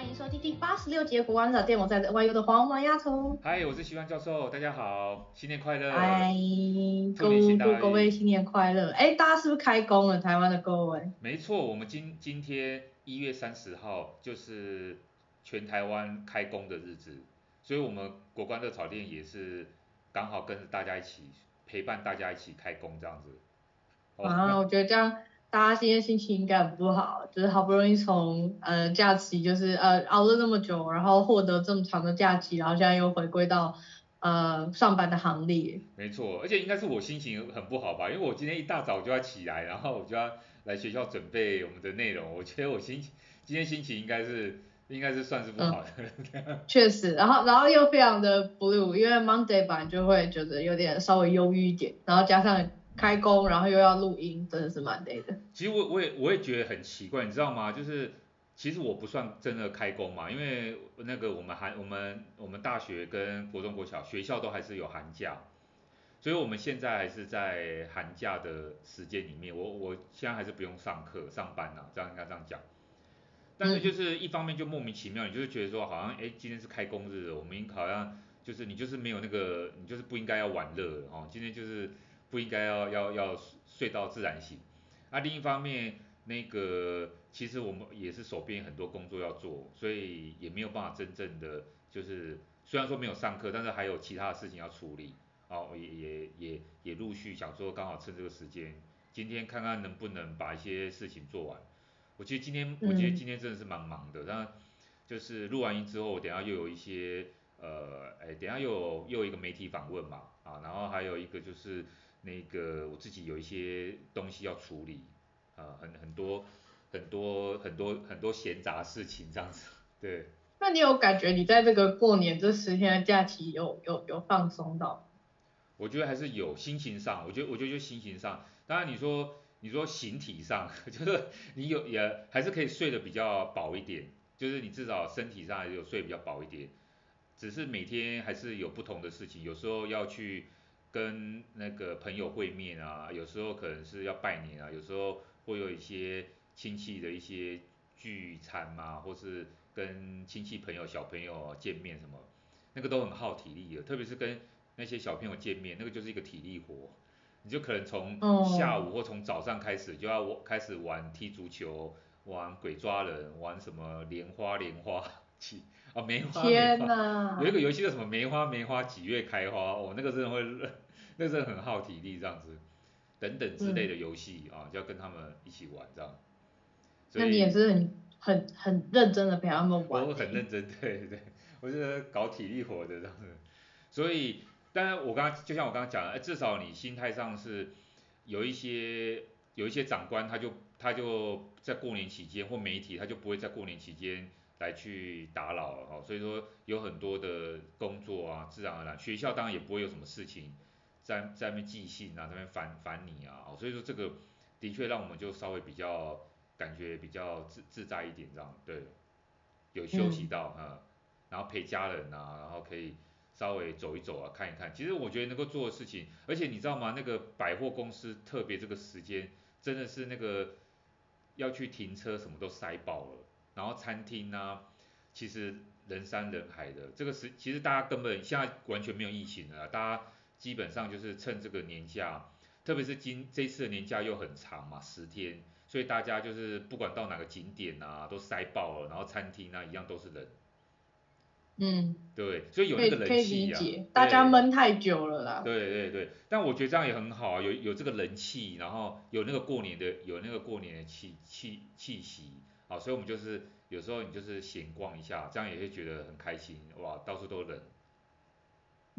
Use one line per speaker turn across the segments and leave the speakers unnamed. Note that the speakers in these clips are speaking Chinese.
欢迎收听第八十六节国光早电，我在外游的黄毛丫头。
嗨，我是徐帆教授，大家好，新年快乐！
嗨，祝各位新年快乐！哎，大家是不是开工了？台湾的各位？
没错，我们今今天一月三十号就是全台湾开工的日子，所以我们国光热炒店也是刚好跟着大家一起陪伴大家一起开工这样子。
啊，我觉得这样。大家今天心情应该很不好，就是好不容易从呃假期就是呃熬了那么久，然后获得这么长的假期，然后现在又回归到呃上班的行列。
没错，而且应该是我心情很不好吧，因为我今天一大早就要起来，然后我就要来学校准备我们的内容。我觉得我心情今天心情应该是应该是算是不好的。
嗯、确实，然后然后又非常的 blue，因为 Monday 版就会觉得有点稍微忧郁一点，然后加上。开工，然后又要录音，真的是蛮累的。
其实我我也我也觉得很奇怪，你知道吗？就是其实我不算真的开工嘛，因为那个我们寒我们我们大学跟国中国小学校都还是有寒假，所以我们现在还是在寒假的时间里面。我我现在还是不用上课上班呐，这样应该这样讲。但是就是一方面就莫名其妙，你就是觉得说好像哎今天是开工日，我们好像就是你就是没有那个你就是不应该要玩乐哦，今天就是。不应该要要要睡到自然醒，那、啊、另一方面，那个其实我们也是手边很多工作要做，所以也没有办法真正的就是，虽然说没有上课，但是还有其他的事情要处理，哦，也也也也陆续想说刚好趁这个时间，今天看看能不能把一些事情做完。我其实今天，我觉得今天真的是蛮忙的，但就是录完音之后，我等下又有一些呃，哎，等下又有又有一个媒体访问嘛，啊，然后还有一个就是。那个我自己有一些东西要处理，啊，很很多很多很多很多闲杂事情这样子，对。
那你有感觉你在这个过年这十天的假期有有有放松到？
我觉得还是有，心情上，我觉得我觉得就心情上，当然你说你说形体上，就是你有也还是可以睡得比较饱一点，就是你至少身体上还是有睡比较饱一点，只是每天还是有不同的事情，有时候要去。跟那个朋友会面啊，有时候可能是要拜年啊，有时候会有一些亲戚的一些聚餐嘛，或是跟亲戚朋友小朋友见面什么，那个都很耗体力的，特别是跟那些小朋友见面，那个就是一个体力活，你就可能从下午或从早上开始就要开始玩踢足球，玩鬼抓人，玩什么莲花莲花 起。哦，梅花，
天哪，
有一个游戏叫什么梅花梅花几月开花哦，那个真的会，那个真的很耗体力这样子，等等之类的游戏啊，嗯、就要跟他们一起玩这样。
那你也是很很很认真的陪他们玩。
我很认真，对对，我是搞体力活的这样子。所以，当然我刚刚就像我刚刚讲的，至少你心态上是有一些有一些长官，他就他就在过年期间或媒体，他就不会在过年期间。来去打扰了哈，所以说有很多的工作啊，自然而然，学校当然也不会有什么事情在在那边寄信啊，在那边烦烦你啊，所以说这个的确让我们就稍微比较感觉比较自自在一点这样，对，有休息到啊、嗯，然后陪家人啊，然后可以稍微走一走啊，看一看，其实我觉得能够做的事情，而且你知道吗？那个百货公司特别这个时间真的是那个要去停车什么都塞爆了。然后餐厅呢、啊，其实人山人海的，这个时其实大家根本现在完全没有疫情了，大家基本上就是趁这个年假，特别是今这次的年假又很长嘛，十天，所以大家就是不管到哪个景点啊，都塞爆了，然后餐厅啊一样都是人。
嗯，
对，所以有那个人气啊。
大家闷太久了啦。
对对对，但我觉得这样也很好啊，有有这个人气，然后有那个过年的有那个过年的气气气息。啊，所以我们就是有时候你就是闲逛一下，这样也会觉得很开心，哇，到处都人。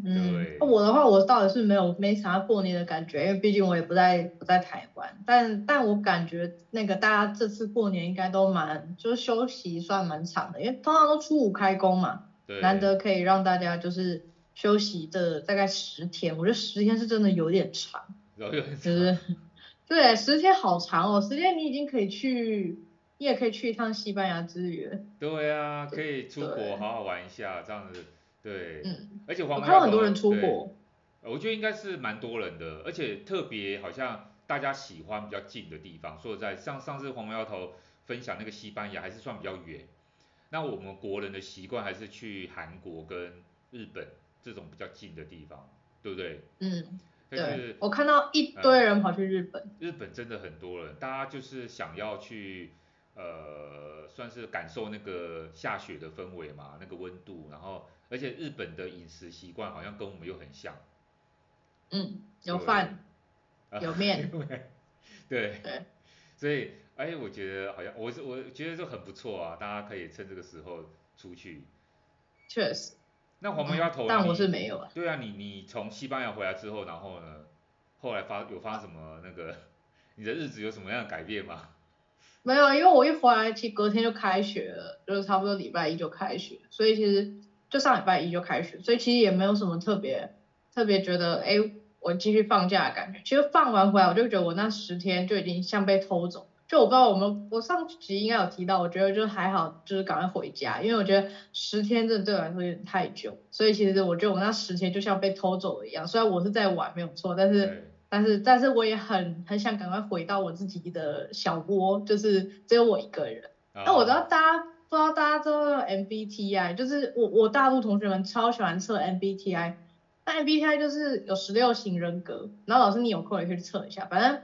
嗯，对我的话，我倒是没有没啥过年的感觉，因为毕竟我也不在不在台湾，但但我感觉那个大家这次过年应该都蛮就是休息算蛮长的，因为通常都初五开工嘛，对，难得可以让大家就是休息的大概十天，我觉得十天是真的有点长，
有点长，
就是 对，十天好长哦，十天你已经可以去。你也可以去一趟西班牙之旅。
对啊，可以出国好好玩一下，这样子，对。嗯。而且黄
我看到很多人出国。
我觉得应该是蛮多人的，而且特别好像大家喜欢比较近的地方。说实在，像上次黄毛丫头分享那个西班牙还是算比较远，那我们国人的习惯还是去韩国跟日本这种比较近的地方，对不对？
嗯，对。我看到一堆人跑去日本。
嗯，日本真的很多人，大家就是想要去，呃，算是感受那个下雪的氛围嘛，那个温度，然后而且日本的饮食习惯好像跟我们又很像。
嗯，有饭，有面。
对。对。所以。哎，我觉得好像我是我觉得这很不错啊，大家可以趁这个时候出去。
确实。
那黄毛丫头，
但我是没有啊。
对啊，你你从西班牙回来之后，然后呢，后来发有发什么那个，你的日子有什么样的改变吗？
没有，因为我一回来，其实隔天就开学了，就是差不多礼拜一就开学，所以其实就上礼拜一就开学，所以其实也没有什么特别特别觉得，哎，我继续放假的感觉。其实放完回来，我就觉得我那十天就已经像被偷走。就我不知道我们，我上集应该有提到，我觉得就还好，就是赶快回家，因为我觉得十天真的对我来说有点太久，所以其实我觉得我那十天就像被偷走了一样。虽然我是在玩没有错，但是但是但是我也很很想赶快回到我自己的小窝，就是只有我一个人。那我知道大家不知道大家知道 MBTI，就是我我大陆同学们超喜欢测 MBTI，那 MBTI 就是有十六型人格，然后老师你有空也可以去测一下，反正。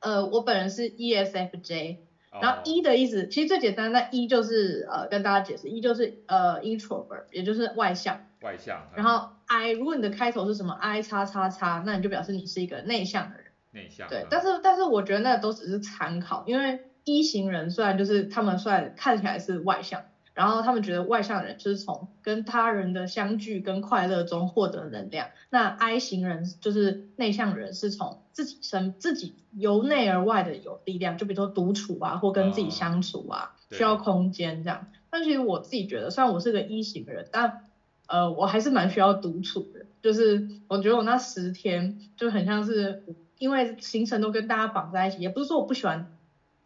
呃，我本人是 ESFJ，然后 E 的意思、oh. 其实最简单，那 E 就是呃跟大家解释，E 就是呃 introvert，也就是外向。
外向。
然后 I，如果你的开头是什么 I 叉叉叉，那你就表示你是一个内向的人。
内向。
对，但是但是我觉得那都只是参考，因为 E 型人虽然就是他们虽然看起来是外向。然后他们觉得外向人就是从跟他人的相聚跟快乐中获得能量，那 I 型人就是内向人是从自己身自己由内而外的有力量，就比如说独处啊，或跟自己相处啊，哦、需要空间这样。但其实我自己觉得，虽然我是个一型人，但呃我还是蛮需要独处的。就是我觉得我那十天就很像是因为行程都跟大家绑在一起，也不是说我不喜欢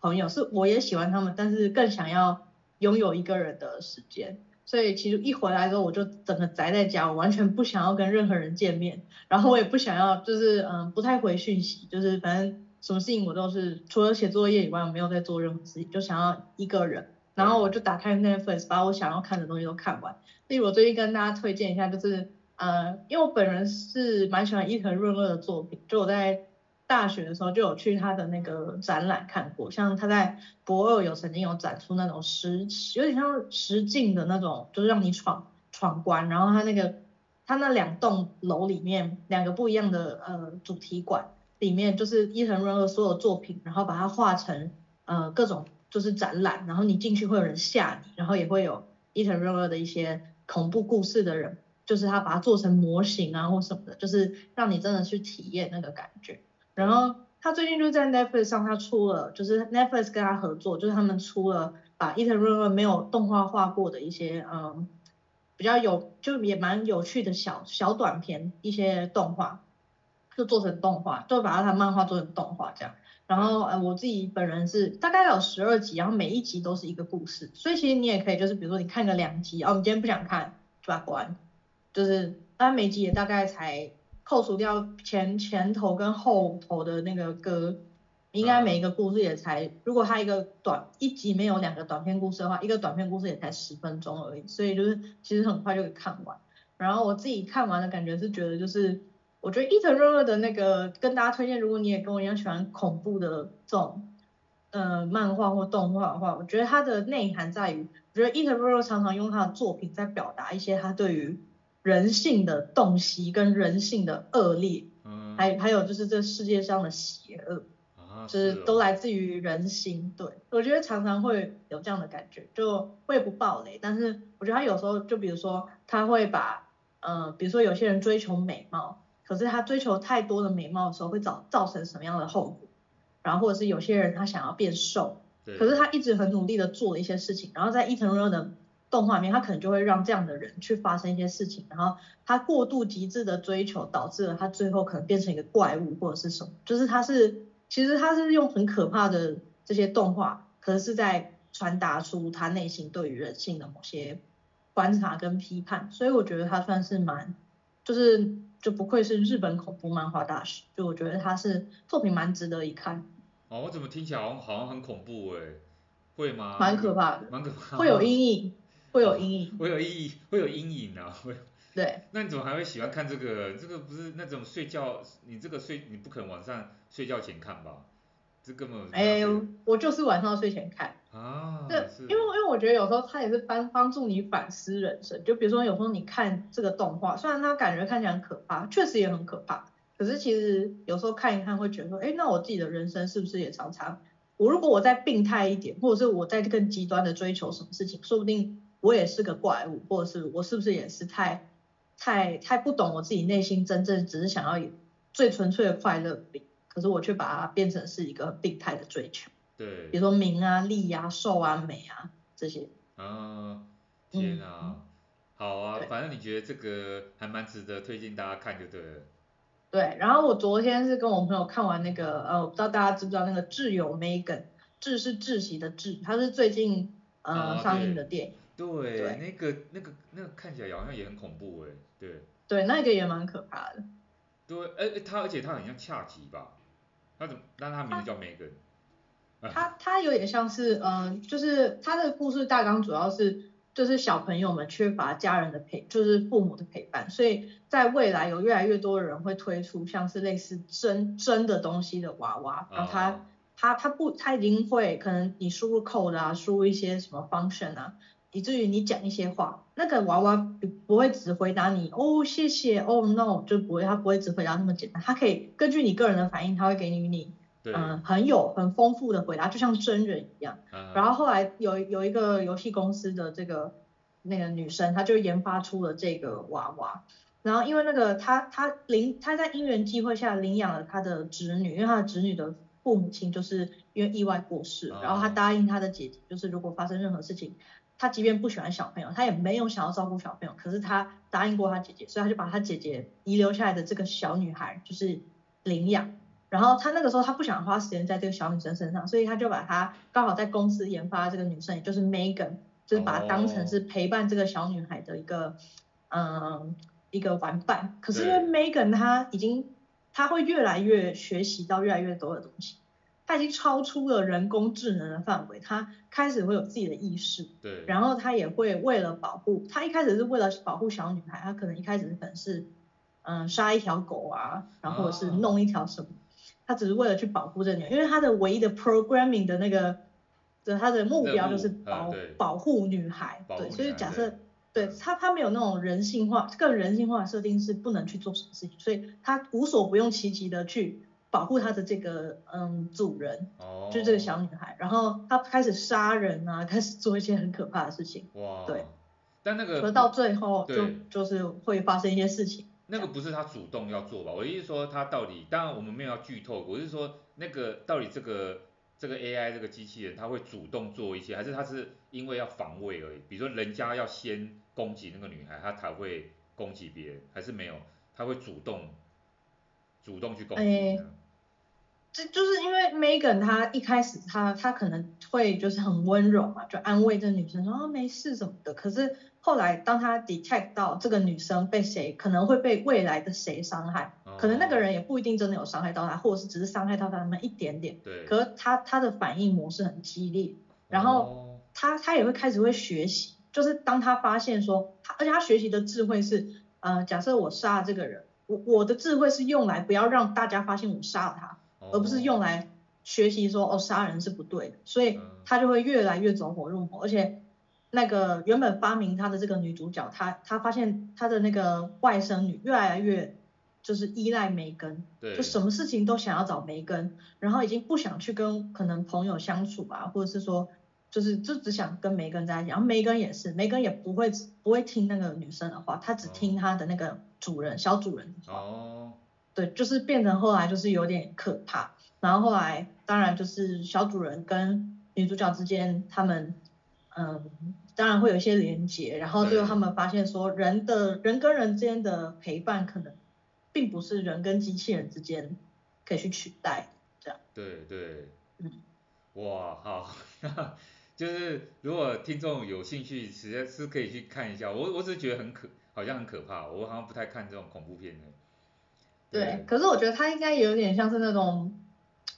朋友，是我也喜欢他们，但是更想要。拥有一个人的时间，所以其实一回来之后我就整个宅在家，我完全不想要跟任何人见面，然后我也不想要，就是嗯不太回讯息，就是反正什么事情我都是除了写作业以外，我没有在做任何事情，就想要一个人，然后我就打开 Netflix，把我想要看的东西都看完。例如我最近跟大家推荐一下，就是呃，因为我本人是蛮喜欢伊藤润二的作品，就我在。大学的时候就有去他的那个展览看过，像他在博二有曾经有展出那种实，有点像实境的那种，就是让你闯闯关。然后他那个他那两栋楼里面两个不一样的呃主题馆里面，就是伊藤润二所有作品，然后把它画成呃各种就是展览，然后你进去会有人吓你，然后也会有伊藤润二的一些恐怖故事的人，就是他把它做成模型啊或什么的，就是让你真的去体验那个感觉。然后他最近就在 Netflix 上，他出了，就是 Netflix 跟他合作，就是他们出了把伊藤润二没有动画化过的一些，嗯，比较有，就也蛮有趣的小小短片，一些动画，就做成动画，就把他漫画做成动画这样。然后呃，我自己本人是大概有十二集，然后每一集都是一个故事，所以其实你也可以就是比如说你看个两集，哦，你今天不想看就把它关，就是但每集也大概才。扣除掉前前头跟后头的那个歌，应该每一个故事也才，如果它一个短一集没有两个短篇故事的话，一个短篇故事也才十分钟而已，所以就是其实很快就可以看完。然后我自己看完的感觉是觉得就是，我觉得伊藤润二的那个跟大家推荐，如果你也跟我一样喜欢恐怖的这种呃漫画或动画的话，我觉得它的内涵在于，我觉得伊藤润二常常用他的作品在表达一些他对于。人性的洞悉跟人性的恶劣，嗯，还还有就是这世界上的邪恶，啊，就是都来自于人心。对，我觉得常常会有这样的感觉，就我也不暴雷，但是我觉得他有时候就比如说他会把，呃，比如说有些人追求美貌，可是他追求太多的美貌的时候会造造成什么样的后果？然后或者是有些人他想要变瘦，对，可是他一直很努力的做了一些事情，然后在伊藤润二的。动画里面，他可能就会让这样的人去发生一些事情，然后他过度极致的追求，导致了他最后可能变成一个怪物或者是什么，就是他是其实他是用很可怕的这些动画，可是是在传达出他内心对于人性的某些观察跟批判，所以我觉得他算是蛮，就是就不愧是日本恐怖漫画大师，就我觉得他是作品蛮值得一看。
哦，我怎么听起来好像好像很恐怖诶。会吗？
蛮可怕的，
蛮可怕的，
会有阴影，会有阴影，
会有阴影，会有阴影啊，会。
对。
那你怎么还会喜欢看这个？这个不是那种睡觉，你这个睡你不可能晚上睡觉前看吧？这根本。
哎，我就是晚上睡前看。
啊。
对，因为因为我觉得有时候它也是帮帮助你反思人生。就比如说有时候你看这个动画，虽然它感觉看起来很可怕，确实也很可怕。可是其实有时候看一看会觉得说，哎，那我自己的人生是不是也常常，我如果我再病态一点，或者是我再更极端的追求什么事情，说不定我也是个怪物，或者是我是不是也是太太太不懂我自己内心真正只是想要最纯粹的快乐，可是我却把它变成是一个病态的追求。
对。
比如说名啊、利啊、瘦啊、美啊这些。
啊，天啊，嗯、好啊，反正你觉得这个还蛮值得推荐大家看就对了。
对，然后我昨天是跟我朋友看完那个，呃，我不知道大家知不知道那个挚友 Megan，窒是窒息的窒，它是最近呃、啊、上映的电影。
对，对那个那个那个看起来好像也很恐怖哎，对。
对，那个也蛮可怕的。
对，哎，他而且他很像恰吉吧？他怎么？但他名字叫 Megan。
他他有点像是，嗯、呃，就是他的故事大纲主要是。就是小朋友们缺乏家人的陪，就是父母的陪伴，所以在未来有越来越多的人会推出像是类似真真的东西的娃娃，然后他他他不他一定会可能你输入 code 啊，输入一些什么 function 啊，以至于你讲一些话，那个娃娃不不会只回答你哦谢谢哦 no 就不会，他不会只回答那么简单，他可以根据你个人的反应，他会给你你。嗯，很有很丰富的回答，就像真人一样。嗯、然后后来有有一个游戏公司的这个那个女生，她就研发出了这个娃娃。然后因为那个她她领她在因缘机会下领养了她的侄女，因为她的侄女的父母亲就是因为意外过世。然后她答应她的姐姐，就是如果发生任何事情，她即便不喜欢小朋友，他也没有想要照顾小朋友，可是他答应过他姐姐，所以他就把他姐姐遗留下来的这个小女孩就是领养。然后他那个时候他不想花时间在这个小女生身上，所以他就把她刚好在公司研发这个女生，也就是 Megan，就是把她当成是陪伴这个小女孩的一个嗯一个玩伴。可是因为 Megan 她已经她会越来越学习到越来越多的东西，她已经超出了人工智能的范围，它开始会有自己的意识。
对。
然后它也会为了保护，它一开始是为了保护小女孩，它可能一开始可能是嗯杀一条狗啊，然后或者是弄一条什么。他只是为了去保护这女孩，因为它的唯一的 programming 的那个的它的目标就是保保护女孩，对，所以假设对他他没有那种人性化更人性化的设定是不能去做什么事情，所以他无所不用其极的去保护他的这个嗯主人，哦，就是这个小女孩，然后她开始杀人啊，开始做一些很可怕的事情，
哇，
对，
但那个
可到最后就就是会发生一些事情。
那个不是他主动要做吧？我意思说他到底，当然我们没有要剧透，我是说那个到底这个这个 AI 这个机器人，他会主动做一些，还是他是因为要防卫而已？比如说人家要先攻击那个女孩，他才会攻击别人，还是没有？他会主动主动去攻击？欸
这就是因为 Megan 她一开始她她可能会就是很温柔嘛，就安慰这女生说啊没事什么的。可是后来当她 detect 到这个女生被谁可能会被未来的谁伤害，哦，可能那个人也不一定真的有伤害到她，或者是只是伤害到她那么一点点。
对。
可是她她的反应模式很激烈，然后她她也会开始会学习，就是当她发现说，而且她学习的智慧是，呃，假设我杀了这个人，我我的智慧是用来不要让大家发现我杀了他。而不是用来学习说哦杀人是不对的，所以他就会越来越走火入魔，而且那个原本发明他的这个女主角，她她发现她的那个外甥女越来越就是依赖梅根，对。就什么事情都想要找梅根，然后已经不想去跟可能朋友相处啊，或者是说就是就只想跟梅根在一起，然后梅根也是，梅根也不会不会听那个女生的话，她只听她的那个主人小主人的话。对，就是变成后来就是有点可怕，然后后来当然就是小主人跟女主角之间，他们嗯，当然会有一些连结，然后最后他们发现说，人的人跟人之间的陪伴，可能并不是人跟机器人之间可以去取代这样。
对对，嗯，哇，好，就是如果听众有兴趣，实在是可以去看一下，我我只是觉得很可，好像很可怕，我好像不太看这种恐怖片的。
对，可是我觉得他应该有点像是那种，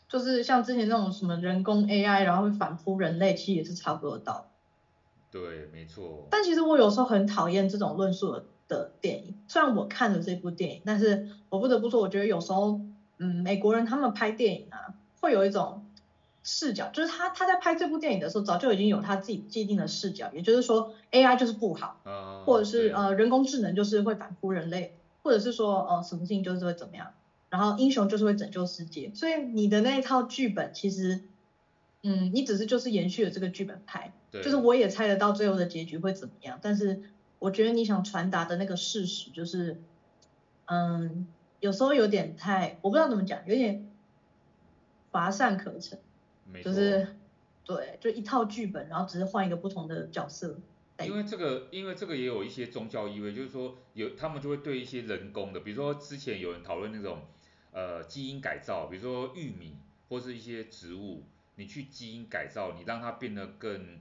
就是像之前那种什么人工 AI，然后会反扑人类，其实也是差不多的道理。
对，没错。
但其实我有时候很讨厌这种论述的电影，虽然我看了这部电影，但是我不得不说，我觉得有时候，嗯，美国人他们拍电影啊，会有一种视角，就是他他在拍这部电影的时候，早就已经有他自己既定的视角，也就是说 AI 就是不好，
啊、
或者是呃人工智能就是会反扑人类，或者是说呃什么事情就是会怎么样，然后英雄就是会拯救世界，所以你的那一套剧本其实，嗯，你只是就是延续了这个剧本拍。就是我也猜得到最后的结局会怎么样，但是我觉得你想传达的那个事实就是，嗯，有时候有点太，我不知道怎么讲，有点乏善可陈，就是对，就一套剧本，然后只是换一个不同的角色。
因为这个，因为这个也有一些宗教意味，就是说有他们就会对一些人工的，比如说之前有人讨论那种呃基因改造，比如说玉米或是一些植物，你去基因改造，你让它变得更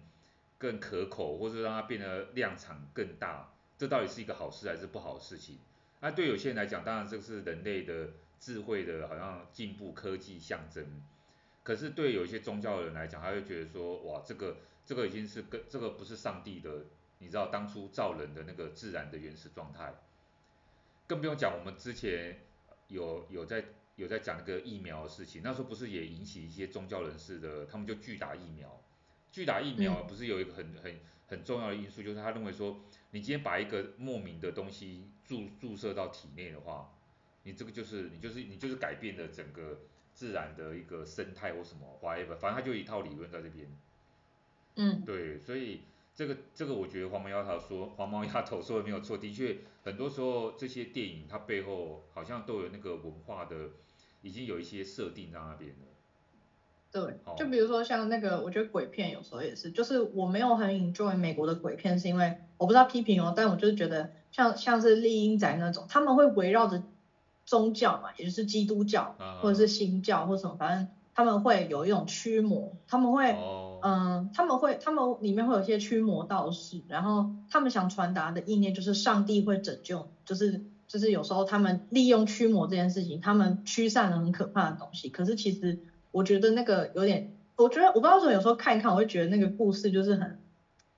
更可口，或者让它变得量产更大，这到底是一个好事还是不好的事情？那对有些人来讲，当然这是人类的智慧的好像进步科技象征。可是对有一些宗教的人来讲，他会觉得说，哇，这个这个已经是跟这个不是上帝的，你知道当初造人的那个自然的原始状态。更不用讲，我们之前有有在有在讲那个疫苗的事情，那时候不是也引起一些宗教人士的，他们就拒打疫苗。拒打疫苗不是有一个很很很重要的因素，就是他认为说，你今天把一个莫名的东西注注射到体内的话，你这个就是你就是你就是改变了整个自然的一个生态或什么 whatever，反正他就一套理论在这边。
嗯，
对，所以这个这个我觉得黄毛丫头说黄毛丫头说的没有错，的确很多时候这些电影它背后好像都有那个文化的，已经有一些设定在那边了。
对，就比如说像那个，我觉得鬼片有时候也是，就是我没有很 enjoy 美国的鬼片，是因为我不知道批评哦，但我就是觉得像像是丽英宅那种，他们会围绕着宗教嘛，也就是基督教或者是新教或者什么，反正他们会有一种驱魔，他们会，嗯，他们会，他们里面会有一些驱魔道士，然后他们想传达的意念就是上帝会拯救，就是就是有时候他们利用驱魔这件事情，他们驱散了很可怕的东西，可是其实。我觉得那个有点，我觉得我不知道为什么有时候看一看，我会觉得那个故事就是很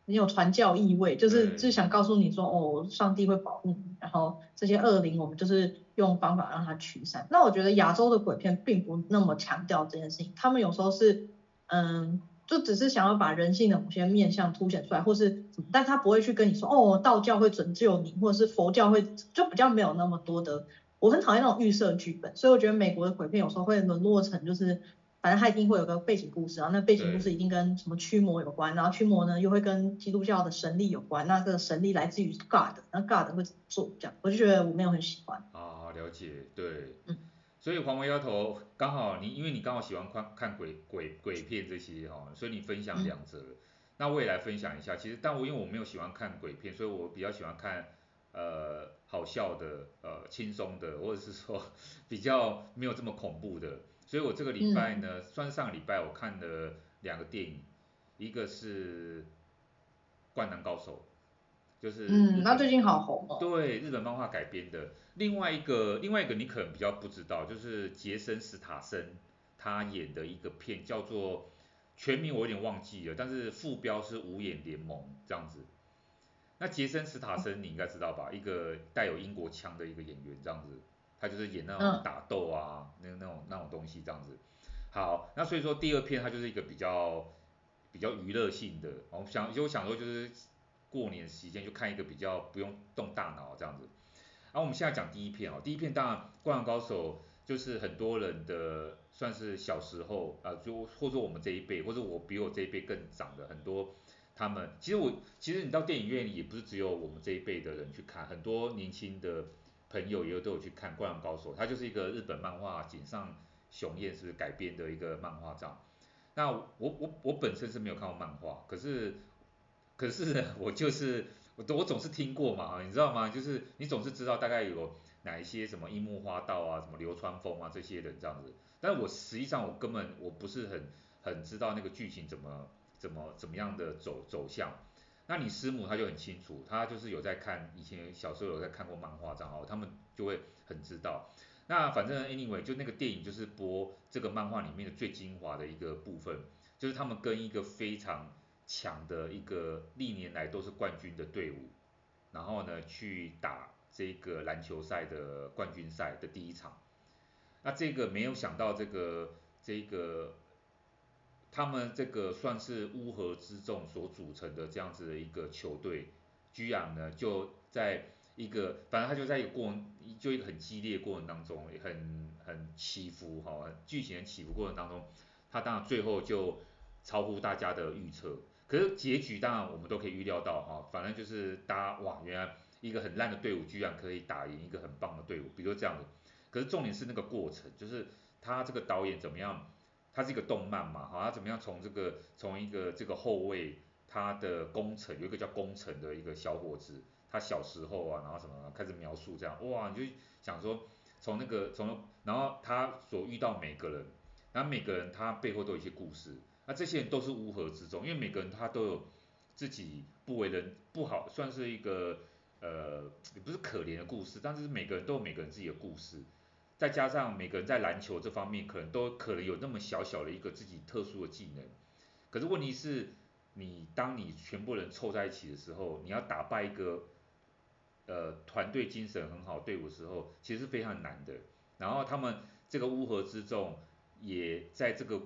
很有传教意味，就是就是想告诉你说，哦，上帝会保护你，然后这些恶灵我们就是用方法让它驱散。那我觉得亚洲的鬼片并不那么强调这件事情，他们有时候是，嗯，就只是想要把人性的某些面相凸显出来，或是，但他不会去跟你说，哦，道教会拯救你，或者是佛教会，就比较没有那么多的。我很讨厌那种预设剧本，所以我觉得美国的鬼片有时候会沦落成就是。反正他一定会有个背景故事，然后那背景故事一定跟什么驱魔有关，然后驱魔呢又会跟基督教的神力有关，那这个神力来自于 God，那 God 会怎么做？这样我就觉得我没有很喜欢。
啊，了解，对，嗯，所以黄毛丫头刚好你因为你刚好喜欢看看鬼鬼鬼片这些哈，所以你分享两则，嗯，那我也来分享一下。其实但我因为我没有喜欢看鬼片，所以我比较喜欢看呃好笑的呃轻松的，或者是说比较没有这么恐怖的。所以我这个礼拜呢，嗯、算上个礼拜我看了两个电影，一个是《灌篮高手》，就是
嗯，那最近好红哦。
对，日本漫画改编的。另外一个，另外一个你可能比较不知道，就是杰森·斯塔森他演的一个片，叫做全名我有点忘记了，但是副标是《五眼联盟》这样子。那杰森·斯塔森你应该知道吧？一个带有英国腔的一个演员这样子。他就是演那种打斗啊，那、嗯、那种那种东西这样子。好，那所以说第二片它就是一个比较比较娱乐性的，我想就想说就是过年时间就看一个比较不用动大脑这样子。然后我们现在讲第一篇哦，第一篇当然《灌篮高手》就是很多人的算是小时候啊，就或者我们这一辈，或者我比我这一辈更长的很多他们，其实我其实你到电影院里也不是只有我们这一辈的人去看，很多年轻的。朋友也有都有去看《灌篮高手》，它就是一个日本漫画井上雄彦是改编的一个漫画这样。那我我我本身是没有看过漫画，可是可是我就是我我总是听过嘛，你知道吗？就是你总是知道大概有哪一些什么樱木花道啊，什么流川枫啊这些人这样子。但是我实际上我根本我不是很很知道那个剧情怎么怎么怎么样的走走向。那你师母她就很清楚，她就是有在看，以前小时候有在看过漫画这样，他们就会很知道。那反正 anyway 就那个电影就是播这个漫画里面的最精华的一个部分，就是他们跟一个非常强的一个历年来都是冠军的队伍，然后呢去打这个篮球赛的冠军赛的第一场。那这个没有想到这个这个他们这个算是乌合之众所组成的这样子的一个球队，居然呢就在一个反正他就在一个过，就一个很激烈过程当中，很很起伏哈，剧情起伏过程当中，他当然最后就超乎大家的预测。可是结局当然我们都可以预料到哈，反正就是大家哇，原来一个很烂的队伍居然可以打赢一个很棒的队伍，比如说这样的。可是重点是那个过程，就是他这个导演怎么样，他是一个动漫嘛，哈，他怎么样从这个从一个这个后卫，他的工程有一个叫工程的一个小伙子，他小时候啊，然后什么开始描述这样，哇，你就想说从那个从然后他所遇到每个人，然后每个人他背后都有一些故事。那这些人都是乌合之众，因为每个人他都有自己不为人不好，算是一个呃也不是可怜的故事，但是每个人都有每个人自己的故事，再加上每个人在篮球这方面可能都可能有那么小小的一个自己特殊的技能，可是问题是，你当你全部人凑在一起的时候，你要打败一个呃团队精神很好队伍的时候，其实是非常难的。然后他们这个乌合之众也在这个。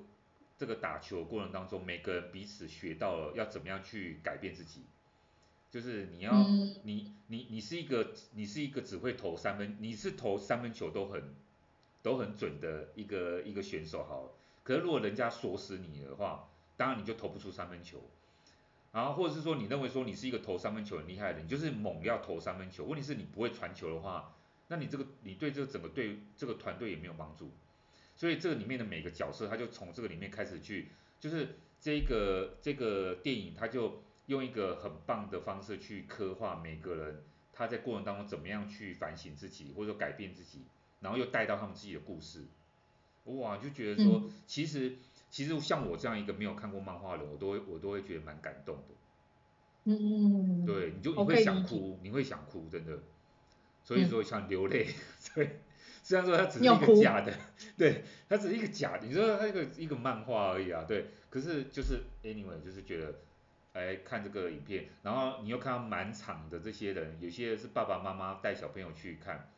这个打球过程当中，每个人彼此学到了要怎么样去改变自己，就是你要，嗯、你你你是一个你是一个只会投三分，你是投三分球都很都很准的一个一个选手好了，可是如果人家锁死你的话，当然你就投不出三分球，然后或者是说你认为说你是一个投三分球很厉害的人，你就是猛要投三分球，问题是你不会传球的话，那你这个你对这个整个队这个团队也没有帮助。所以这个里面的每个角色，他就从这个里面开始去，就是这个这个电影，他就用一个很棒的方式去刻画每个人他在过程当中怎么样去反省自己，或者说改变自己，然后又带到他们自己的故事。哇，就觉得说，嗯、其实其实像我这样一个没有看过漫画的人，我都会我都会觉得蛮感动的。
嗯
嗯嗯，对，你就你会想哭，你会想哭，真的。所以说想流泪，对、嗯。虽然说它只是一个假的，对，它只是一个假的，你说它一个一个漫画而已啊，对，可是就是 anyway 就是觉得，哎，看这个影片，然后你又看到满场的这些人，有些是爸爸妈妈带小朋友去看，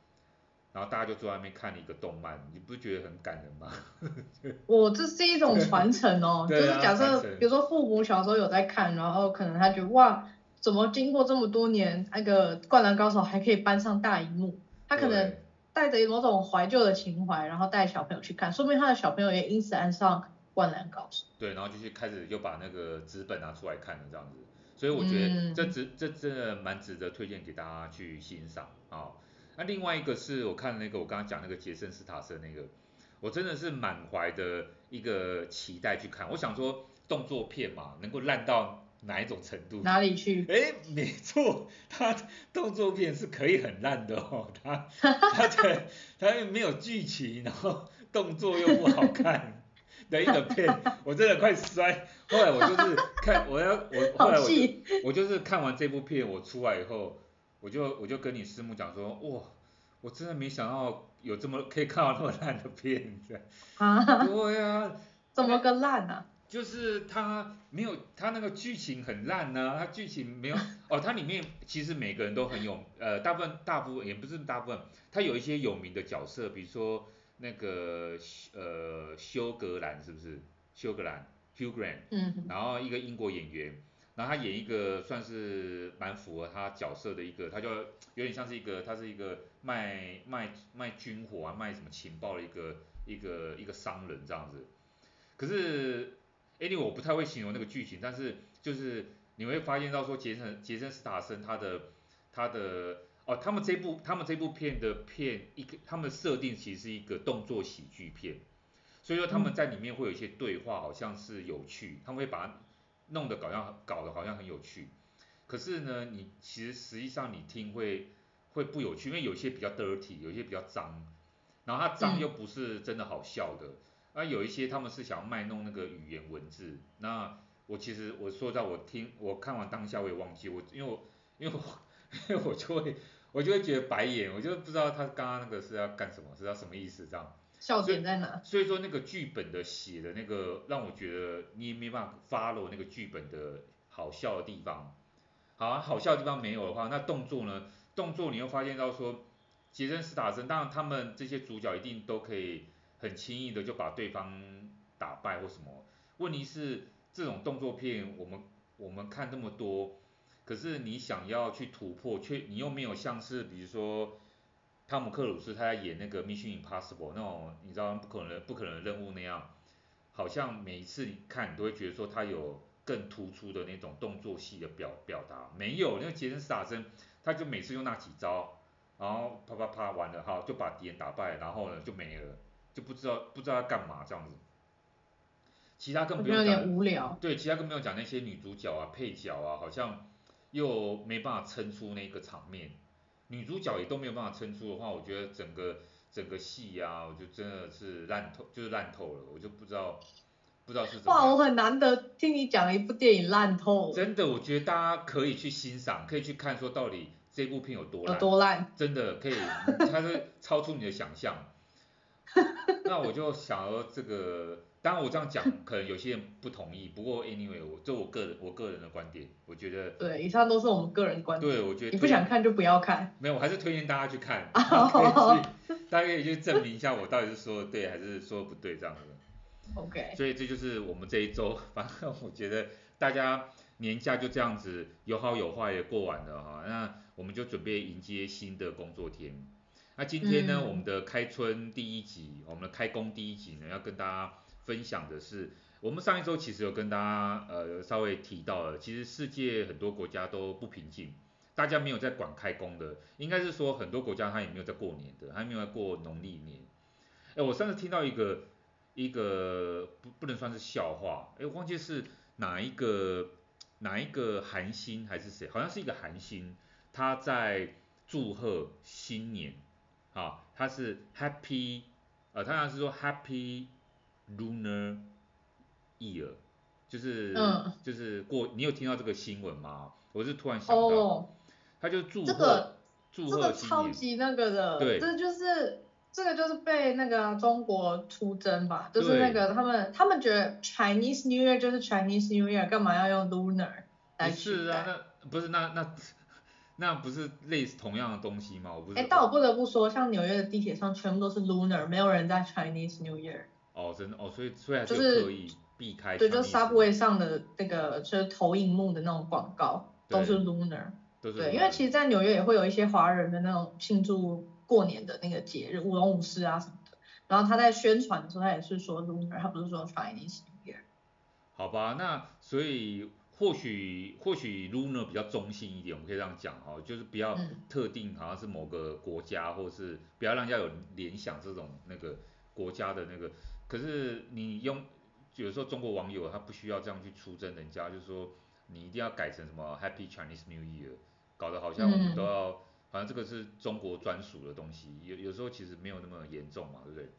然后大家就坐在那边看了一个动漫，你不觉得很感人吗？
我这是一种传承哦，就是假设比如说父母小时候有在看，然后可能他觉得哇，怎么经过这么多年，那个灌篮高手还可以搬上大荧幕，他可能。带着某种怀旧的情怀，然后带小朋友去看，说明他的小朋友也因此爱上灌篮高手。
对，然后就去开始又把那个纸本拿出来看了这样子，所以我觉得这值、嗯、这真的蛮值得推荐给大家去欣赏啊。那另外一个是我看那个我刚刚讲那个杰森斯塔森那个，我真的是满怀的一个期待去看，我想说动作片嘛，能够烂到。哪一种程度？
哪里去？
哎，没错，他动作片是可以很烂的哦，他他的他又没有剧情，然后动作又不好看 的一个片，我真的快摔。后来我就是看，我要我后来我就我就是看完这部片，我出来以后，我就我就跟你师母讲说，哇，我真的没想到有这么可以看到那么烂的片子。啊？对呀。
怎么个烂呢？
就是他没有，他那个剧情很烂呢、啊，他剧情没有 哦，他里面其实每个人都很有，呃，大部分大部分也不是大部分，他有一些有名的角色，比如说那个呃休格兰是不是？休格兰 Hugh Grant，嗯，然后一个英国演员，然后他演一个算是蛮符合他角色的一个，他就有点像是一个，他是一个卖卖卖军火啊，卖什么情报的一个一个一个商人这样子，可是。Anyway，我不太会形容那个剧情，但是就是你会发现到说杰森杰森斯塔森他的他的哦，他们这部他们这部片的片一个他们的设定其实是一个动作喜剧片，所以说他们在里面会有一些对话好像是有趣，他们会把它弄得搞像搞得好像很有趣，可是呢，你其实实际上你听会会不有趣，因为有些比较 dirty，有些比较脏，然后它脏又不是真的好笑的。那有一些他们是想要卖弄那个语言文字，那我其实我说在我听我看完当下我也忘记我，因为我因为我因为我就会我就会觉得白眼，我就不知道他刚刚那个是要干什么，是要什么意思这样。
笑点在哪？
所以说那个剧本的写的那个，让我觉得你也没办法 follow 那个剧本的好笑的地方。好啊，好笑的地方没有的话，那动作呢？动作你又发现到说，杰森·斯坦森，当然他们这些主角一定都可以很轻易的就把对方打败或什么。问题是这种动作片，我们我们看那么多，可是你想要去突破，却你又没有像是比如说。汤姆克鲁斯他在演那个 Mission Impossible 那种你知道不可能不可能的任务那样，好像每一次你看你都会觉得说他有更突出的那种动作戏的表表达，没有那个杰森斯坦森他就每次用那几招，然后啪啪啪完了哈就把敌人打败，然后呢就没了，就不知道不知道要干嘛这样子。其他更不用讲，
有点无聊。
对，其他更不用讲那些女主角啊配角啊，好像又没办法撑出那个场面。女主角也都没有办法撑出的话，我觉得整个整个戏呀、啊，我就真的是烂透，就是烂透了，我就不知道不知道是怎么。
哇，我很难得听你讲一部电影烂透。
真的，我觉得大家可以去欣赏，可以去看，说到底这部片有多烂。
有多烂？
真的可以，它是超出你的想象。那我就想说这个。当然我这样讲，可能有些人不同意。不过 anyway，我这我个人我个人的观点，我觉得。
对，以上都是我们个人观点。
对，我觉得。
你不想看就不要看。
没有，我还是推荐大家去看。可以去，大家可以去证明一下我到底是说的对还是说不对这样子。
OK。
所以这就是我们这一周，反正我觉得大家年假就这样子有好有坏的过完了哈，那我们就准备迎接新的工作天。那今天呢，嗯、我们的开春第一集，我们的开工第一集呢，要跟大家。分享的是，我们上一周其实有跟大家呃稍微提到了，其实世界很多国家都不平静，大家没有在管开工的，应该是说很多国家他也没有在过年的，他没有在过农历年。哎，我上次听到一个一个不不能算是笑话，哎，我忘记是哪一个哪一个韩星还是谁，好像是一个韩星，他在祝贺新年，啊，他是 Happy，呃，他好像是说 Happy。Lunar Year，就是、嗯、就是过，你有听到这个新闻吗？我是突然想到，哦、他就祝贺、这个、祝贺新年，这个
超级那个的，对，这就是这个就是被那个中国出征吧，就是那个他们他们觉得 Chinese New Year 就是 Chinese New Year，干嘛要用 Lunar 来取代？
是啊，那不是那那那不是类似同样的东西吗？我不是。哎，
但我不得不说，像纽约的地铁上全部都是 Lunar，没有人在 Chinese New Year。
哦，真的哦，所以所以还是有刻意避开。
对，就 Subway 上的那个就是投影幕的那种广告都是 Lunar。
都是。
对，因为其实，在纽约也会有一些华人的那种庆祝过年的那个节日，舞龙舞狮啊什么的。然后他在宣传的时候，他也是说 Lunar，他不是说 Chinese New Year。
好吧，那所以或许或许 Lunar 比较中性一点，我们可以这样讲哈，就是不要特定，好像是某个国家，嗯、或是不要让人家有联想这种那个国家的那个。可是你用，有时候中国网友他不需要这样去出征人家，就是说你一定要改成什么 Happy Chinese New Year，搞得好像我们都要，嗯、好像这个是中国专属的东西，有有时候其实没有那么严重嘛，对不对？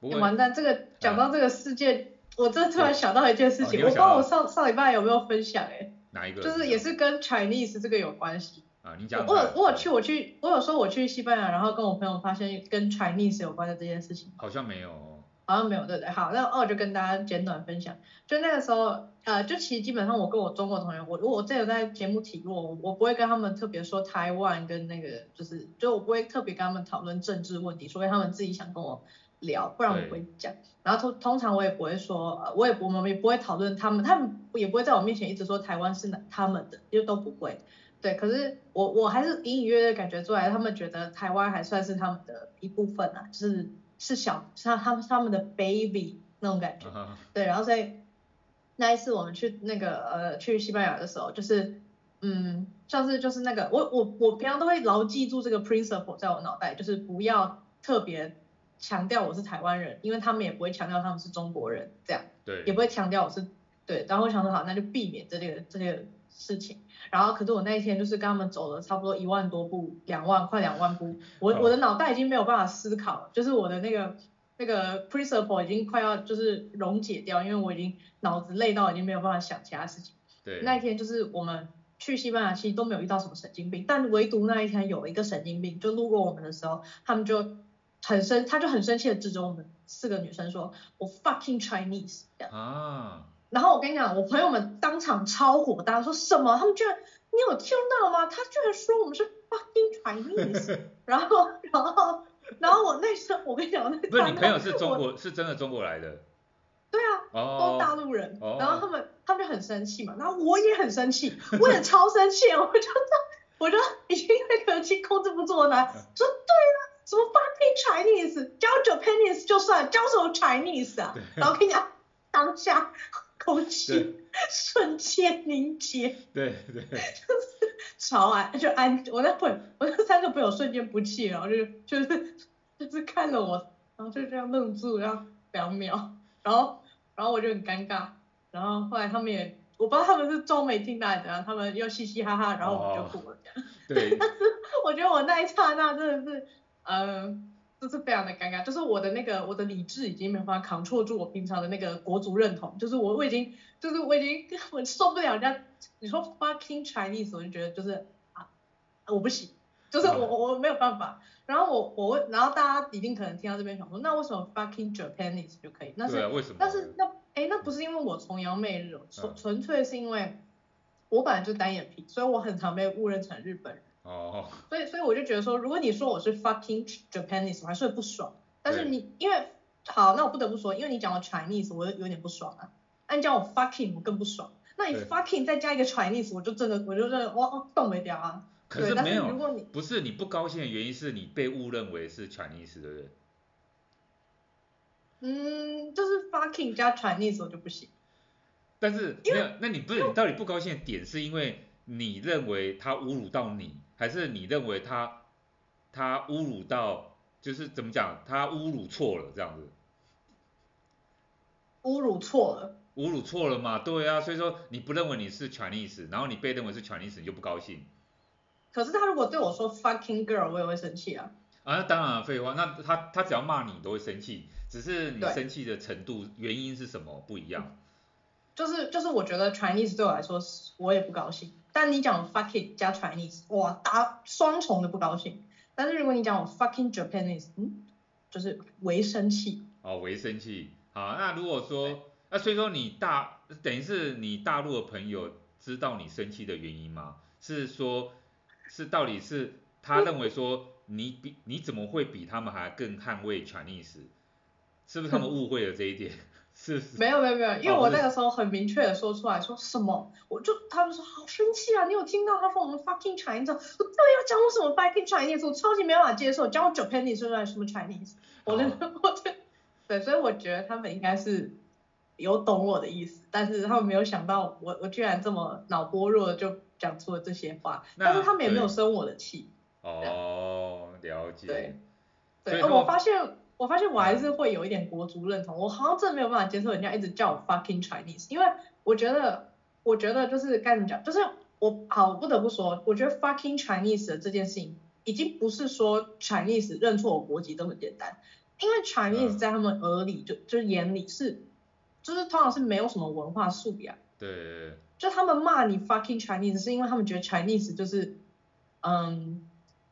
不过、
欸、完蛋，这个讲到这个世界，啊、我这突然想到一件事情，哦、我不知道我上上礼拜有没有分享哎、欸？
哪一个？
就是也是跟 Chinese 这个有关系。
啊，你讲。
我有我有去我去我有说我去西班牙，然后跟我朋友发现跟 Chinese 有关的这件事情。
好像没有。
好像没有，对不对？好，那哦就跟大家简短分享。就那个时候，呃，就其实基本上我跟我中国同学，我我这有在节目提过，我我不会跟他们特别说台湾跟那个，就是就我不会特别跟他们讨论政治问题，除非他们自己想跟我聊，不然我不会讲。然后通通常我也不会说，我也不我们也不会讨论他们，他们也不会在我面前一直说台湾是他们的，就都不会。对，可是我我还是隐隐约约感觉出来，他们觉得台湾还算是他们的一部分啊，就是。是小，是他他们他们的 baby 那种感觉，uh huh. 对，然后所以那一次我们去那个呃去西班牙的时候，就是嗯像是就是那个我我我平常都会牢记住这个 principle 在我脑袋，就是不要特别强调我是台湾人，因为他们也不会强调他们是中国人，这样，
对，
也不会强调我是对，然后我想说好，那就避免这个这个事情。然后，可是我那一天就是跟他们走了差不多一万多步，两万快两万步，我我的脑袋已经没有办法思考，就是我的那个那个 principle 已经快要就是溶解掉，因为我已经脑子累到已经没有办法想其他事情。
对。
那一天就是我们去西班牙其实都没有遇到什么神经病，但唯独那一天有一个神经病，就路过我们的时候，他们就很生，他就很生气的指着我们四个女生说：“我 fucking Chinese。”啊。然后我跟你讲，我朋友们当场超火大，说什么？他们居然，你有听到吗？他居然说我们是 fucking Chinese。然后，然后，然后我那时候，我跟你讲，那
不是你朋友是中国，是真的中国来的。
对啊，都大陆人，然后他们他们就很生气嘛，然后我也很生气，我也超生气，我就我就已经那个气控制不住了，说对啊，什么 fucking Chinese，教 Japanese 就算，教什么 Chinese 啊？然后跟你讲，当下空气瞬间凝结，
对对，
就是超安就安，我那朋我那三个朋友瞬间不气，然后就就是就是看着我，然后就这样愣住，然后两秒。然后，然后我就很尴尬，然后后来他们也，我不知道他们是装没听到还是怎样，他们又嘻嘻哈哈，然后我们就哭了。哦、对。但是我觉得我那一刹那真的是，嗯、呃，就是非常的尴尬，就是我的那个我的理智已经没有办法 control 住我平常的那个国族认同，就是我我已经就是我已经 我受不了人家你说 fucking Chinese，我就觉得就是啊，我不行，就是我我我没有办法。然后我我问，然后大家一定可能听到这边想说，那为什么 fucking Japanese 就可以？那是为什么？但是那哎，那不是因为我崇洋媚日，纯纯粹是因为我本来就单眼皮，所以我很常被误认成日本人。哦。所以所以我就觉得说，如果你说我是 fucking Japanese，我还是会不爽。但是你因为好，那我不得不说，因为你讲了 Chinese，我有点不爽啊。那你叫我 fucking，我更不爽。那你 fucking 再加一个 Chinese，我就真的我就真的哇，动没掉啊。
可是没有，如果你不是你不高兴的原因是你被误认为是 Chinese 的人。
嗯，就是 fucking 加 Chinese 我就不行。
但是没有，那你不是你到底不高兴的点是因为你认为他侮辱到你，还是你认为他他侮辱到就是怎么讲，他侮辱错了这样子？
侮辱错了。
侮辱错了嘛？对啊，所以说你不认为你是 Chinese，然后你被认为是 Chinese，你就不高兴。
可是他如果对我说 fucking girl，我也会生气啊。
啊，那当然废话，那他他只要骂你都会生气，只是你生气的程度原因是什么不一样。
就是就是我觉得 Chinese 对我来说我也不高兴，但你讲 fucking 加 Chinese，哇，打双重的不高兴。但是如果你讲我 fucking Japanese，嗯，就是为生气。
哦，为生气。好，那如果说，那所以说你大等于是你大陆的朋友知道你生气的原因吗？是说。是到底是他认为说你比你怎么会比他们还更捍卫 Chinese？是不是他们误会了这一点？
没有没有没有，因为我那个时候很明确的说出来说什么，我就他们说好生气啊！你有听到他说我们 fucking Chinese？我到底要讲我什么 fucking Chinese？我超级没办法接受，讲我 Japanese 说出来什么 Chinese？我的我的对，所以我觉得他们应该是有懂我的意思，但是他们没有想到我我居然这么脑波弱就。讲出了这些话，但是他们也没有生我的气。
哦，了解。
对，对，我发现，我发现我还是会有一点国族认同，我好像真的没有办法接受人家一直叫我 fucking Chinese，因为我觉得，我觉得就是该怎么讲，就是我好不得不说，我觉得 fucking Chinese 的这件事情，已经不是说 Chinese 认错我国籍这么简单，因为 Chinese 在他们耳里就就是眼里是，就是通常是没有什么文化素养。
对。
就他们骂你 fucking Chinese，是因为他们觉得 Chinese 就是，嗯，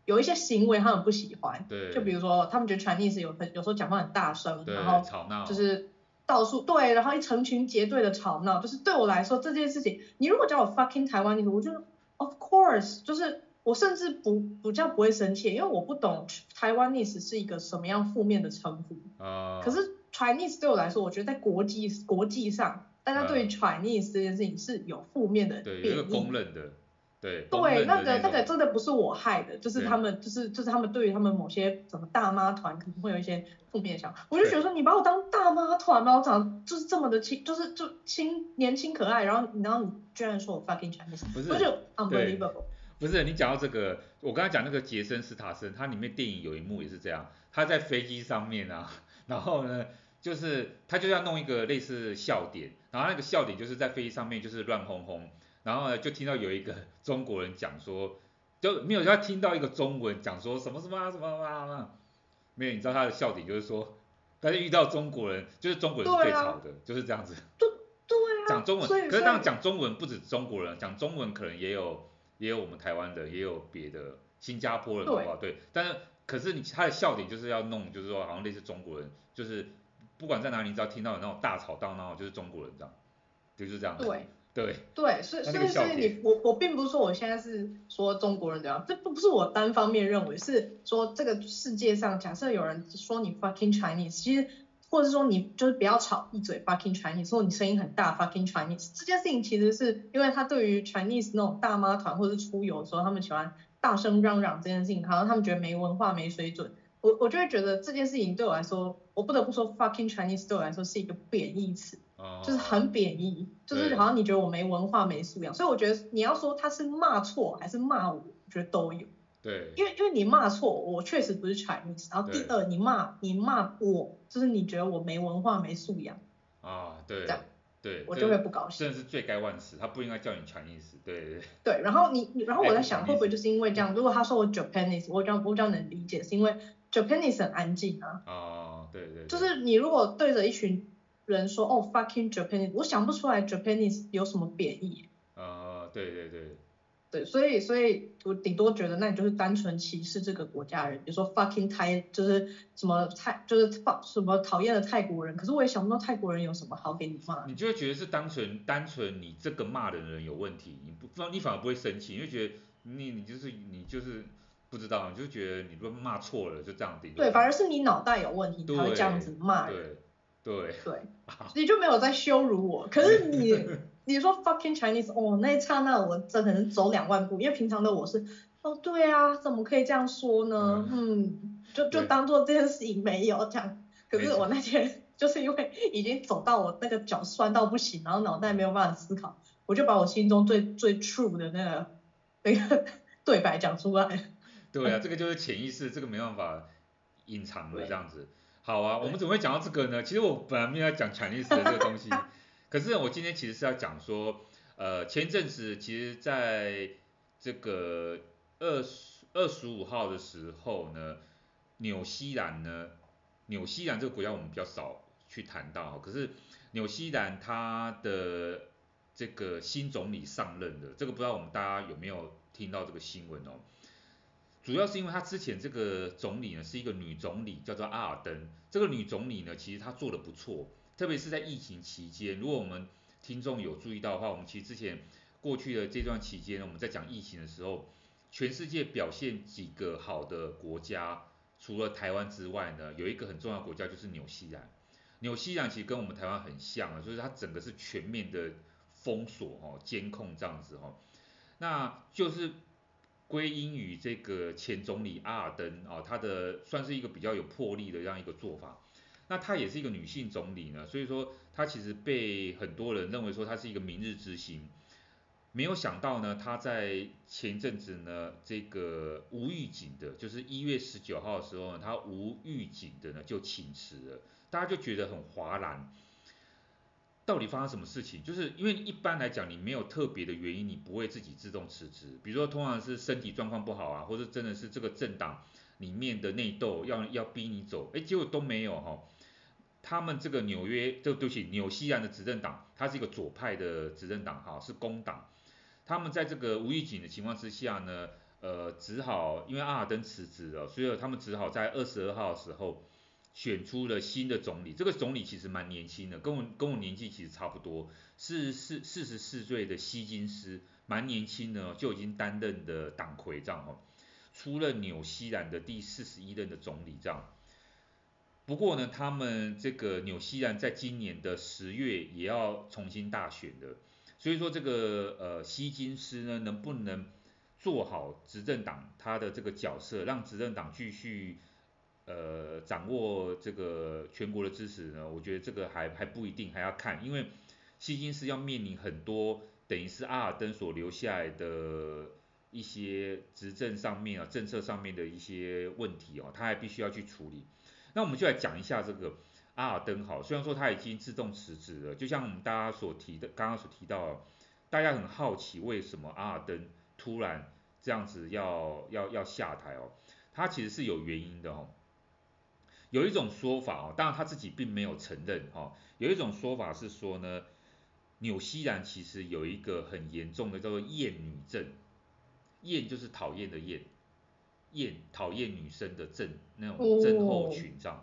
有一些行为他们不喜欢。
对。
就比如说，他们觉得 Chinese 有有时候讲话很大
声，
然后
吵闹，
就是到处对，然后一成群结队的吵闹，就是对我来说这件事情，你如果叫我 fucking 台湾，我就 of course，就是我甚至不不叫不会生气，因为我不懂台湾历史是一个什么样负面的称呼。啊。可是 Chinese 对我来说，我觉得在国际国际上。大家对于 Chinese 这件事情是有负面的
对，有一个公认的，对。
对，那个那个真的不是我害的，就是他们就是就是他们对于他们某些什么大妈团可能会有一些负面想法，我就觉得说你把我当大妈团吗？我长就是这么的轻，就是就轻年轻可爱，然后然后你居然说我 fucking Chinese，
不是，
我就 unbelievable。
不是，你讲到这个，我刚才讲那个杰森斯塔森，他里面电影有一幕也是这样，他在飞机上面啊，然后呢。就是他就要弄一个类似笑点，然后那个笑点就是在飞机上面就是乱轰轰，然后呢就听到有一个 中国人讲说，就没有他听到一个中文讲说什么什么啊什么啊，没有，你知道他的笑点就是说，但是遇到中国人就是中国人是最吵的，就是这样子，
对对啊，
讲中文，可是当然讲中文不止中国人，讲中文可能也有也有我们台湾的，也有别的新加坡人，好不好？对，但是可是你他的笑点就是要弄，就是说好像类似中国人，就是不管在哪里，你只要听到有那种大吵大闹，就是中国人这样，就是这样。
对。
对。
对，所以所以所以你我我并不是说我现在是说中国人这样，这不不是我单方面认为，是说这个世界上假设有人说你 fucking Chinese，其实或者是说你就是不要吵一嘴 fucking Chinese，说你声音很大 fucking Chinese，这件事情其实是因为他对于 Chinese 那种大妈团或者是出游的时候，他们喜欢大声嚷嚷这件事情，好像他们觉得没文化没水准，我我就会觉得这件事情对我来说，我不得不说 fucking Chinese 对我来说是一个贬义词。就是很贬义，就是好像你觉得我没文化没素养，所以我觉得你要说他是骂错还是骂我，我觉得都有。
对。
因为因为你骂错，我确实不是 Chinese，然后第二你骂你骂我，就是你觉得我没文化没素养。
啊，对。这样对。
我就会不高兴。
真的是罪该万死，他不应该叫你 Chinese。对对。
对，然后你然后我在想会不会就是因为这样，如果他说我 Japanese，我这样我这样能理解，是因为 Japanese 很安静啊。
啊，对对。
就是你如果对着一群。人说哦，fucking Japanese，我想不出来 Japanese 有什么贬义。
呃，对对对。
对，所以所以我顶多觉得那你就是单纯歧视这个国家人，比如说 fucking 泰，就是什么泰，就是什么讨厌的泰国人。可是我也想不到泰国人有什么好给你骂。
你就会觉得是单纯单纯你这个骂的人有问题，你不你反而不会生气，你会觉得你你就是你就是不知道，你就觉得你如果骂错了就这样顶。
对，反而是你脑袋有问题，才会这样子骂人。
对
对，你 就没有在羞辱我，可是你 你说 fucking Chinese，哦，那一刹那我真可能走两万步，因为平常的我是，哦对啊，怎么可以这样说呢？嗯，嗯就就当做这件事情没有这样，可是我那天就是因为已经走到我那个脚酸到不行，然后脑袋没有办法思考，我就把我心中最最 true 的那个那个 对白讲出来。
对啊，这个就是潜意识，这个没办法隐藏的这样子。好啊，我们怎么会讲到这个呢？其实我本来没有要讲 Chinese 的这个东西，可是我今天其实是要讲说，呃，前一阵子其实在这个二十二十五号的时候呢，纽西兰呢，纽西兰这个国家我们比较少去谈到，可是纽西兰它的这个新总理上任的，这个不知道我们大家有没有听到这个新闻哦？主要是因为他之前这个总理呢是一个女总理，叫做阿尔登。这个女总理呢，其实她做的不错，特别是在疫情期间。如果我们听众有注意到的话，我们其实之前过去的这段期间，我们在讲疫情的时候，全世界表现几个好的国家，除了台湾之外呢，有一个很重要的国家就是纽西兰。纽西兰其实跟我们台湾很像啊，就是它整个是全面的封锁哦，监控这样子哦，那就是。归因于这个前总理阿尔登啊，他的算是一个比较有魄力的这样一个做法。那她也是一个女性总理呢，所以说她其实被很多人认为说她是一个明日之星。没有想到呢，她在前阵子呢，这个无预警的，就是一月十九号的时候呢，她无预警的呢就请辞了，大家就觉得很哗然。到底发生什么事情？就是因为一般来讲，你没有特别的原因，你不会自己自动辞职。比如说，通常是身体状况不好啊，或者真的是这个政党里面的内斗要要逼你走，哎，结果都没有哈。他们这个纽约，这对不起，纽西兰的执政党，它是一个左派的执政党哈，是工党。他们在这个无预警的情况之下呢，呃，只好因为阿尔登辞职了，所以他们只好在二十二号的时候。选出了新的总理，这个总理其实蛮年轻的，跟我跟我年纪其实差不多，是四四十四岁的希金斯，蛮年轻的就已经担任的党魁这样哦，出任纽西兰的第四十一任的总理这样。不过呢，他们这个纽西兰在今年的十月也要重新大选的，所以说这个呃希金斯呢，能不能做好执政党他的这个角色，让执政党继续。呃，掌握这个全国的支持呢，我觉得这个还还不一定，还要看，因为希金斯要面临很多等于是阿尔登所留下来的一些执政上面啊、政策上面的一些问题哦，他还必须要去处理。那我们就来讲一下这个阿尔登好，虽然说他已经自动辞职了，就像我们大家所提的，刚刚所提到，大家很好奇为什么阿尔登突然这样子要要要下台哦，他其实是有原因的哦。有一种说法哦，当然他自己并没有承认哈。有一种说法是说呢，纽西兰其实有一个很严重的叫做厌女症，厌就是讨厌的厌，厌讨厌女生的症那种症候群这样。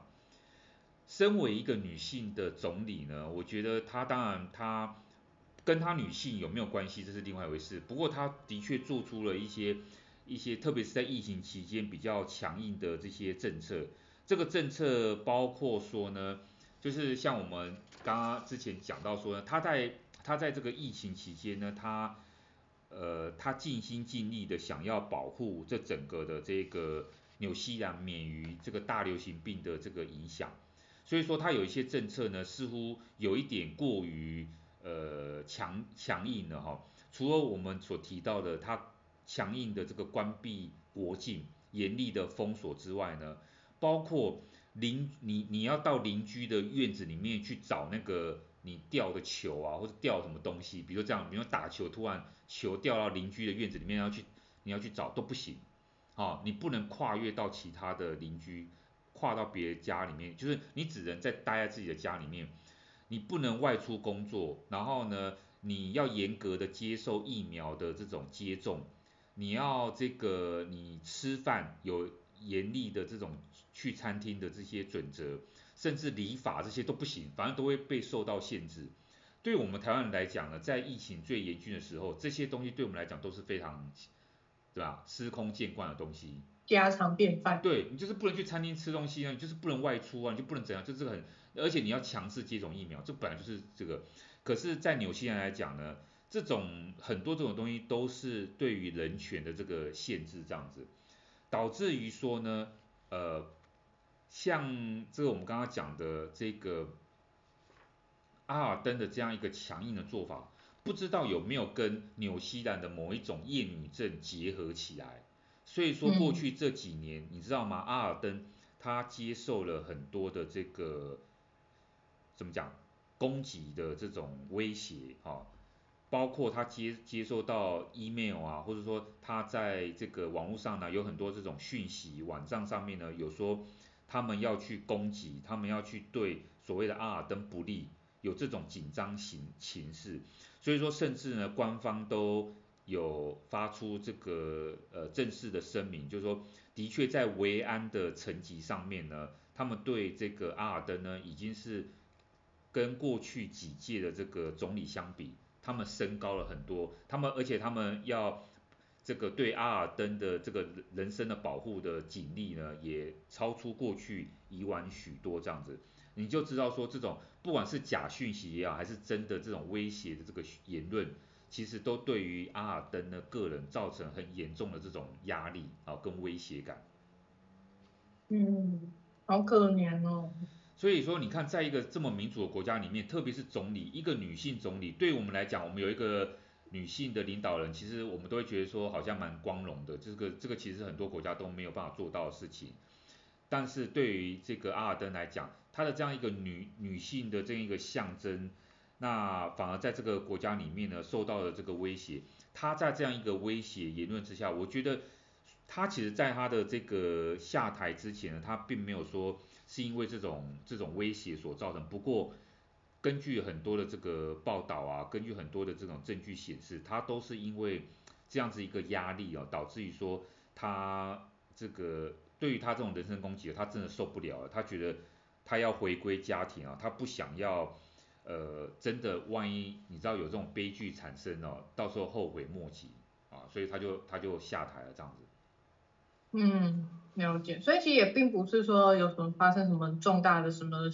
身为一个女性的总理呢，我觉得她当然她跟她女性有没有关系，这是另外一回事。不过她的确做出了一些一些，特别是在疫情期间比较强硬的这些政策。这个政策包括说呢，就是像我们刚刚之前讲到说呢，她在他在这个疫情期间呢，他呃他尽心尽力的想要保护这整个的这个纽西兰免于这个大流行病的这个影响。所以说，他有一些政策呢，似乎有一点过于呃强强硬了哈。除了我们所提到的，他强硬的这个关闭国境、严厉的封锁之外呢，包括邻你你要到邻居的院子里面去找那个你掉的球啊，或者掉什么东西，比如说这样，比如打球突然球掉到邻居的院子里面要去，你要去找都不行，啊，你不能跨越到其他的邻居。跨到别人家里面，就是你只能在待在自己的家里面，你不能外出工作。然后呢，你要严格的接受疫苗的这种接种，你要这个你吃饭有严厉的这种去餐厅的这些准则，甚至礼法这些都不行，反正都会被受到限制。对我们台湾人来讲呢，在疫情最严峻的时候，这些东西对我们来讲都是非常，对吧？司空见惯的东西。
家常便饭。
对，你就是不能去餐厅吃东西啊，你就是不能外出啊，你就不能怎样，就这个很，而且你要强制接种疫苗，这本来就是这个。可是，在纽西兰来讲呢，这种很多这种东西都是对于人权的这个限制，这样子，导致于说呢，呃，像这个我们刚刚讲的这个阿尔登的这样一个强硬的做法，不知道有没有跟纽西兰的某一种厌女症结合起来。所以说过去这几年，嗯、你知道吗？阿尔登他接受了很多的这个怎么讲攻击的这种威胁哈，包括他接接受到 email 啊，或者说他在这个网络上呢有很多这种讯息，网站上面呢有说他们要去攻击，他们要去对所谓的阿尔登不利，有这种紧张形形势，所以说甚至呢官方都。有发出这个呃正式的声明，就是说，的确在维安的层级上面呢，他们对这个阿尔登呢已经是跟过去几届的这个总理相比，他们升高了很多，他们而且他们要这个对阿尔登的这个人身的保护的警力呢，也超出过去以往许多这样子，你就知道说这种不管是假讯息也好，还是真的这种威胁的这个言论。其实都对于阿尔登的个人造成很严重的这种压力啊，跟威胁感。
嗯，好可怜哦。
所以说，你看，在一个这么民主的国家里面，特别是总理，一个女性总理，对我们来讲，我们有一个女性的领导人，其实我们都会觉得说，好像蛮光荣的。这个这个其实很多国家都没有办法做到的事情。但是对于这个阿尔登来讲，她的这样一个女女性的这样一个象征。那反而在这个国家里面呢，受到了这个威胁。他在这样一个威胁言论之下，我觉得他其实在他的这个下台之前呢，他并没有说是因为这种这种威胁所造成。不过根据很多的这个报道啊，根据很多的这种证据显示，他都是因为这样子一个压力啊，导致于说他这个对于他这种人身攻击，他真的受不了了。他觉得他要回归家庭啊，他不想要。呃，真的，万一你知道有这种悲剧产生哦，到时候后悔莫及啊，所以他就他就下台了这样子。
嗯，了解。所以其实也并不是说有什么发生什么重大的什么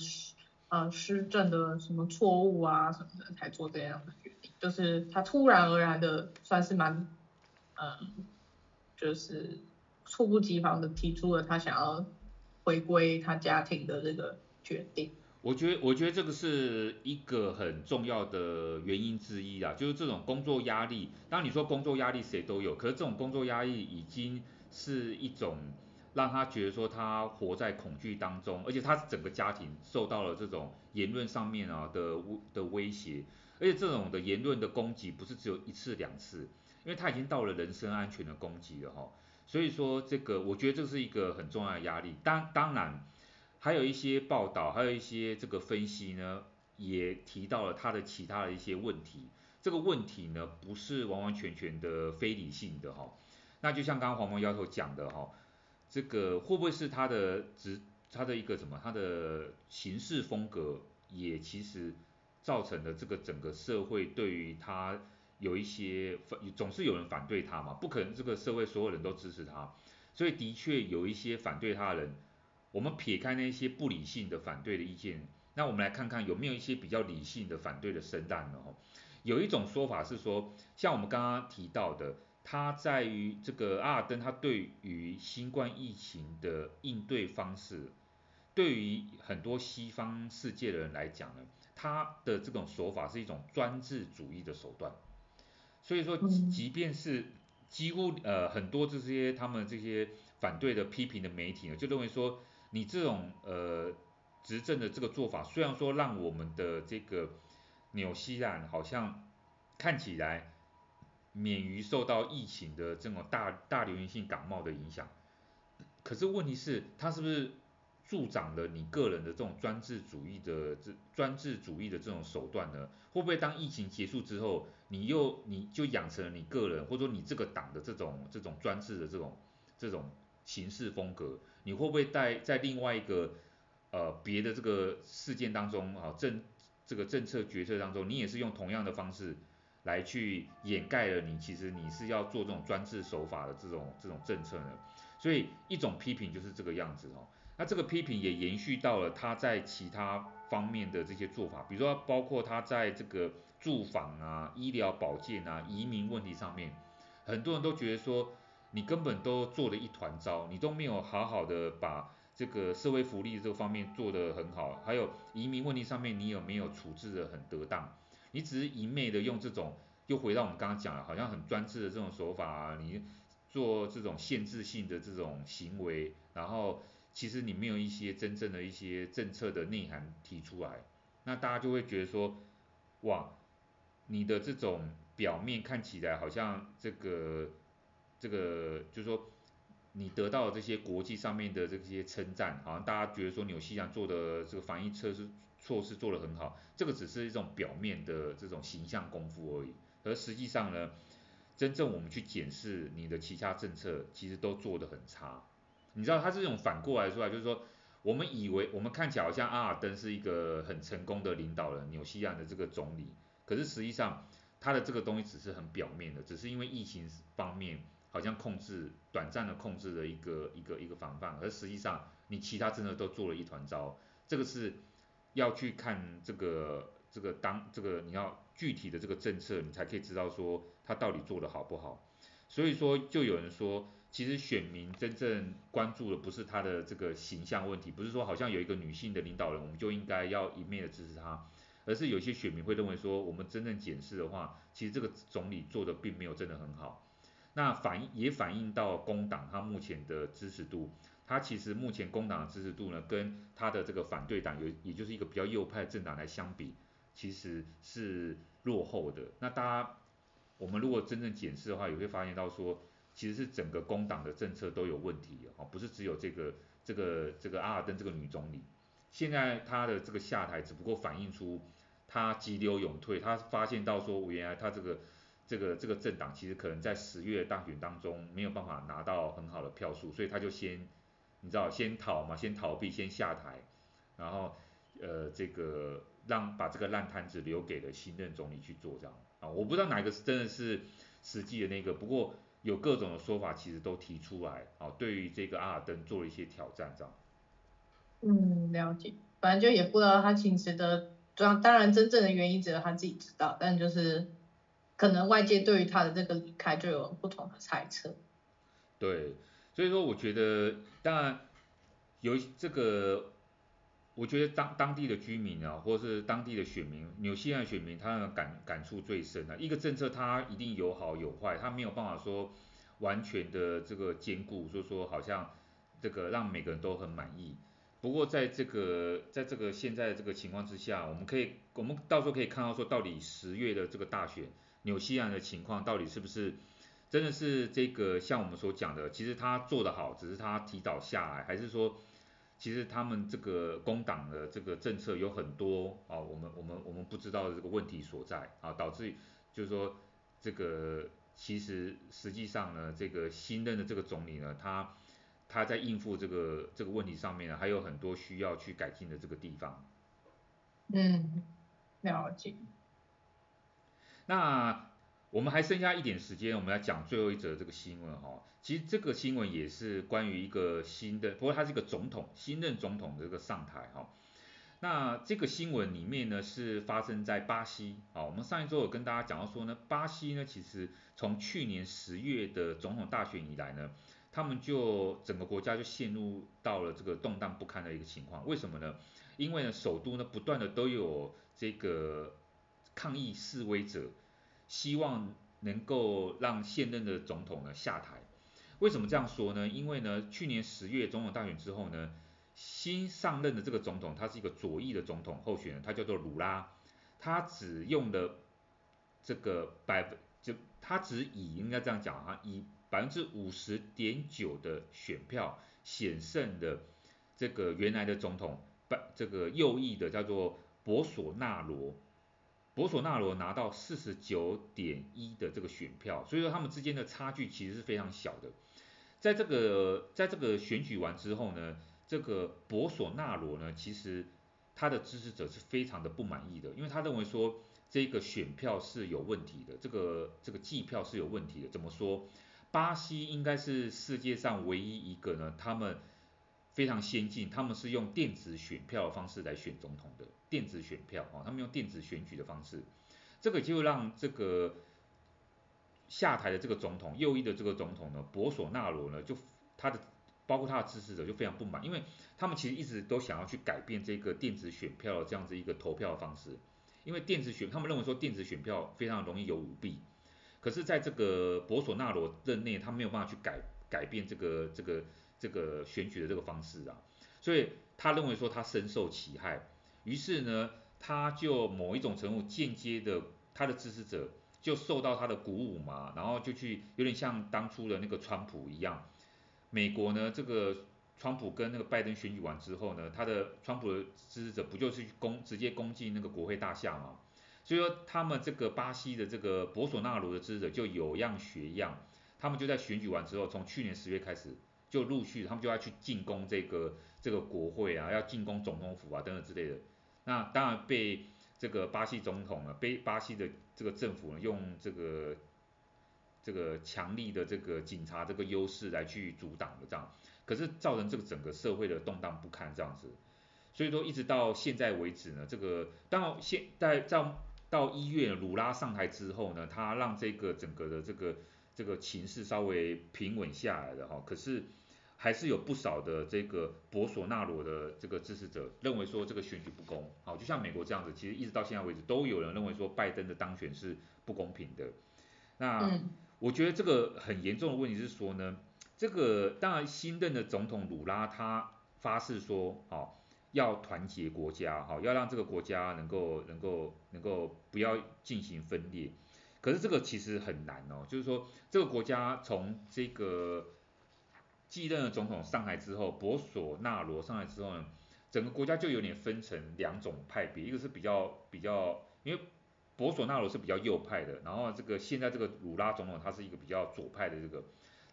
呃施政的什么错误啊什么的才做这样的决定，就是他突然而然的算是蛮嗯，就是猝不及防的提出了他想要回归他家庭的这个决定。
我觉得，我觉得这个是一个很重要的原因之一啊，就是这种工作压力。当你说工作压力谁都有，可是这种工作压力已经是一种让他觉得说他活在恐惧当中，而且他整个家庭受到了这种言论上面啊的的威胁，而且这种的言论的攻击不是只有一次两次，因为他已经到了人身安全的攻击了哈。所以说这个，我觉得这是一个很重要的压力。当当然。还有一些报道，还有一些这个分析呢，也提到了他的其他的一些问题。这个问题呢，不是完完全全的非理性的哈。那就像刚刚黄毛丫头讲的哈，这个会不会是他的职他的一个什么他的行事风格，也其实造成了这个整个社会对于他有一些反，总是有人反对他嘛，不可能这个社会所有人都支持他，所以的确有一些反对他的人。我们撇开那些不理性的反对的意见，那我们来看看有没有一些比较理性的反对的声浪呢？有一种说法是说，像我们刚刚提到的，它在于这个阿尔登他对于新冠疫情的应对方式，对于很多西方世界的人来讲呢，他的这种手法是一种专制主义的手段。所以说，即便是几乎呃很多这些他们这些反对的批评的媒体呢，就认为说。你这种呃执政的这个做法，虽然说让我们的这个纽西兰好像看起来免于受到疫情的这种大大流行性感冒的影响，可是问题是，它是不是助长了你个人的这种专制主义的这专制主义的这种手段呢？会不会当疫情结束之后，你又你就养成了你个人或者说你这个党的这种这种专制的这种这种行事风格？你会不会在在另外一个呃别的这个事件当中啊政这个政策决策当中，你也是用同样的方式来去掩盖了你其实你是要做这种专制手法的这种这种政策呢？所以一种批评就是这个样子哦。那这个批评也延续到了他在其他方面的这些做法，比如说包括他在这个住房啊、医疗保健啊、移民问题上面，很多人都觉得说。你根本都做了一团糟，你都没有好好的把这个社会福利这方面做得很好，还有移民问题上面你有没有处置得很得当？你只是一昧的用这种，又回到我们刚刚讲了，好像很专制的这种手法啊，你做这种限制性的这种行为，然后其实你没有一些真正的一些政策的内涵提出来，那大家就会觉得说，哇，你的这种表面看起来好像这个。这个就是说，你得到这些国际上面的这些称赞，好像大家觉得说纽西兰做的这个防疫措施措施做得很好，这个只是一种表面的这种形象功夫而已。而实际上呢，真正我们去检视你的其他政策，其实都做得很差。你知道，它是这种反过来说来，就是说，我们以为我们看起来好像阿尔登是一个很成功的领导人，纽西兰的这个总理，可是实际上他的这个东西只是很表面的，只是因为疫情方面。好像控制短暂的控制了一个一个一个防范，而实际上你其他真的都做了一团糟，这个是要去看这个这个当这个你要具体的这个政策，你才可以知道说他到底做得好不好。所以说就有人说，其实选民真正关注的不是他的这个形象问题，不是说好像有一个女性的领导人，我们就应该要一面的支持他，而是有些选民会认为说，我们真正检视的话，其实这个总理做的并没有真的很好。那反也反映到工党他目前的支持度，他其实目前工党的支持度呢，跟他的这个反对党有，也就是一个比较右派政党来相比，其实是落后的。那大家，我们如果真正检视的话，也会发现到说，其实是整个工党的政策都有问题哦，不是只有这个这个这个阿尔登这个女总理，现在她的这个下台只不过反映出她急流勇退，她发现到说，原来她这个。这个这个政党其实可能在十月大选当中没有办法拿到很好的票数，所以他就先，你知道，先逃嘛，先逃避，先下台，然后呃这个让把这个烂摊子留给了新任总理去做这样啊，我不知道哪个是真的是实际的那个，不过有各种的说法其实都提出来啊，对于这个阿尔登做了一些挑战这样。
嗯，了解，反正就也不知道他其实的，当当然真正的原因只有他自己知道，但就是。可能外界对于他的这个离开就有不同的猜测。
对，所以说我觉得，当然有这个，我觉得当当地的居民啊，或者是当地的选民，纽西兰选民，他的感感触最深的、一个政策它一定有好有坏，它没有办法说完全的这个兼顾，就是说好像这个让每个人都很满意。不过在这个在这个现在的这个情况之下，我们可以我们到时候可以看到说，到底十月的这个大选。纽西兰的情况到底是不是真的是这个像我们所讲的，其实他做得好，只是他提早下来，还是说其实他们这个工党的这个政策有很多啊，我们我们我们不知道的这个问题所在啊，导致就是说这个其实实际上呢，这个新任的这个总理呢，他他在应付这个这个问题上面呢，还有很多需要去改进的这个地方。
嗯，了解。
那我们还剩下一点时间，我们来讲最后一则这个新闻哈。其实这个新闻也是关于一个新的，不过它是一个总统，新任总统的这个上台哈。那这个新闻里面呢是发生在巴西啊。我们上一周有跟大家讲到说呢，巴西呢其实从去年十月的总统大选以来呢，他们就整个国家就陷入到了这个动荡不堪的一个情况。为什么呢？因为呢首都呢不断的都有这个抗议示威者，希望能够让现任的总统呢下台。为什么这样说呢？因为呢，去年十月总统大选之后呢，新上任的这个总统，他是一个左翼的总统候选人，他叫做鲁拉，他只用了这个百分，就他只以应该这样讲啊，以百分之五十点九的选票险胜的这个原来的总统，拜这个右翼的叫做博索纳罗，博索纳罗拿到四十九点一的这个选票，所以说他们之间的差距其实是非常小的。在这个在这个选举完之后呢，这个博索纳罗呢，其实他的支持者是非常的不满意的，因为他认为说这个选票是有问题的，这个这个计票是有问题的。怎么说？巴西应该是世界上唯一一个呢，他们非常先进，他们是用电子选票的方式来选总统的，电子选票啊，他们用电子选举的方式，这个就让这个。下台的这个总统，右翼的这个总统呢，博索纳罗呢，就他的包括他的支持者就非常不满，因为他们其实一直都想要去改变这个电子选票的这样子一个投票的方式，因为电子选，他们认为说电子选票非常容易有舞弊，可是在这个博索纳罗任内，他没有办法去改改变这个这个这个选举的这个方式啊，所以他认为说他深受其害，于是呢，他就某一种程度间接的他的支持者。就受到他的鼓舞嘛，然后就去有点像当初的那个川普一样，美国呢，这个川普跟那个拜登选举完之后呢，他的川普的支持者不就是攻直接攻击那个国会大厦嘛？所以说他们这个巴西的这个博索纳罗的支持者就有样学样，他们就在选举完之后，从去年十月开始就陆续他们就要去进攻这个这个国会啊，要进攻总统府啊等等之类的，那当然被。这个巴西总统呢，被巴西的这个政府呢，用这个这个强力的这个警察这个优势来去阻挡的这样，可是造成这个整个社会的动荡不堪这样子，所以说一直到现在为止呢，这个到现在到到一月鲁拉上台之后呢，他让这个整个的这个这个情势稍微平稳下来了哈，可是。还是有不少的这个博索纳罗的这个支持者认为说这个选举不公，好，就像美国这样子，其实一直到现在为止都有人认为说拜登的当选是不公平的。那我觉得这个很严重的问题是说呢，这个当然新任的总统鲁拉他发誓说，好，要团结国家，好，要让这个国家能够能够能够不要进行分裂。可是这个其实很难哦，就是说这个国家从这个。继任的总统上台之后，博索纳罗上台之后呢，整个国家就有点分成两种派别，一个是比较比较，因为博索纳罗是比较右派的，然后这个现在这个鲁拉总统他是一个比较左派的这个，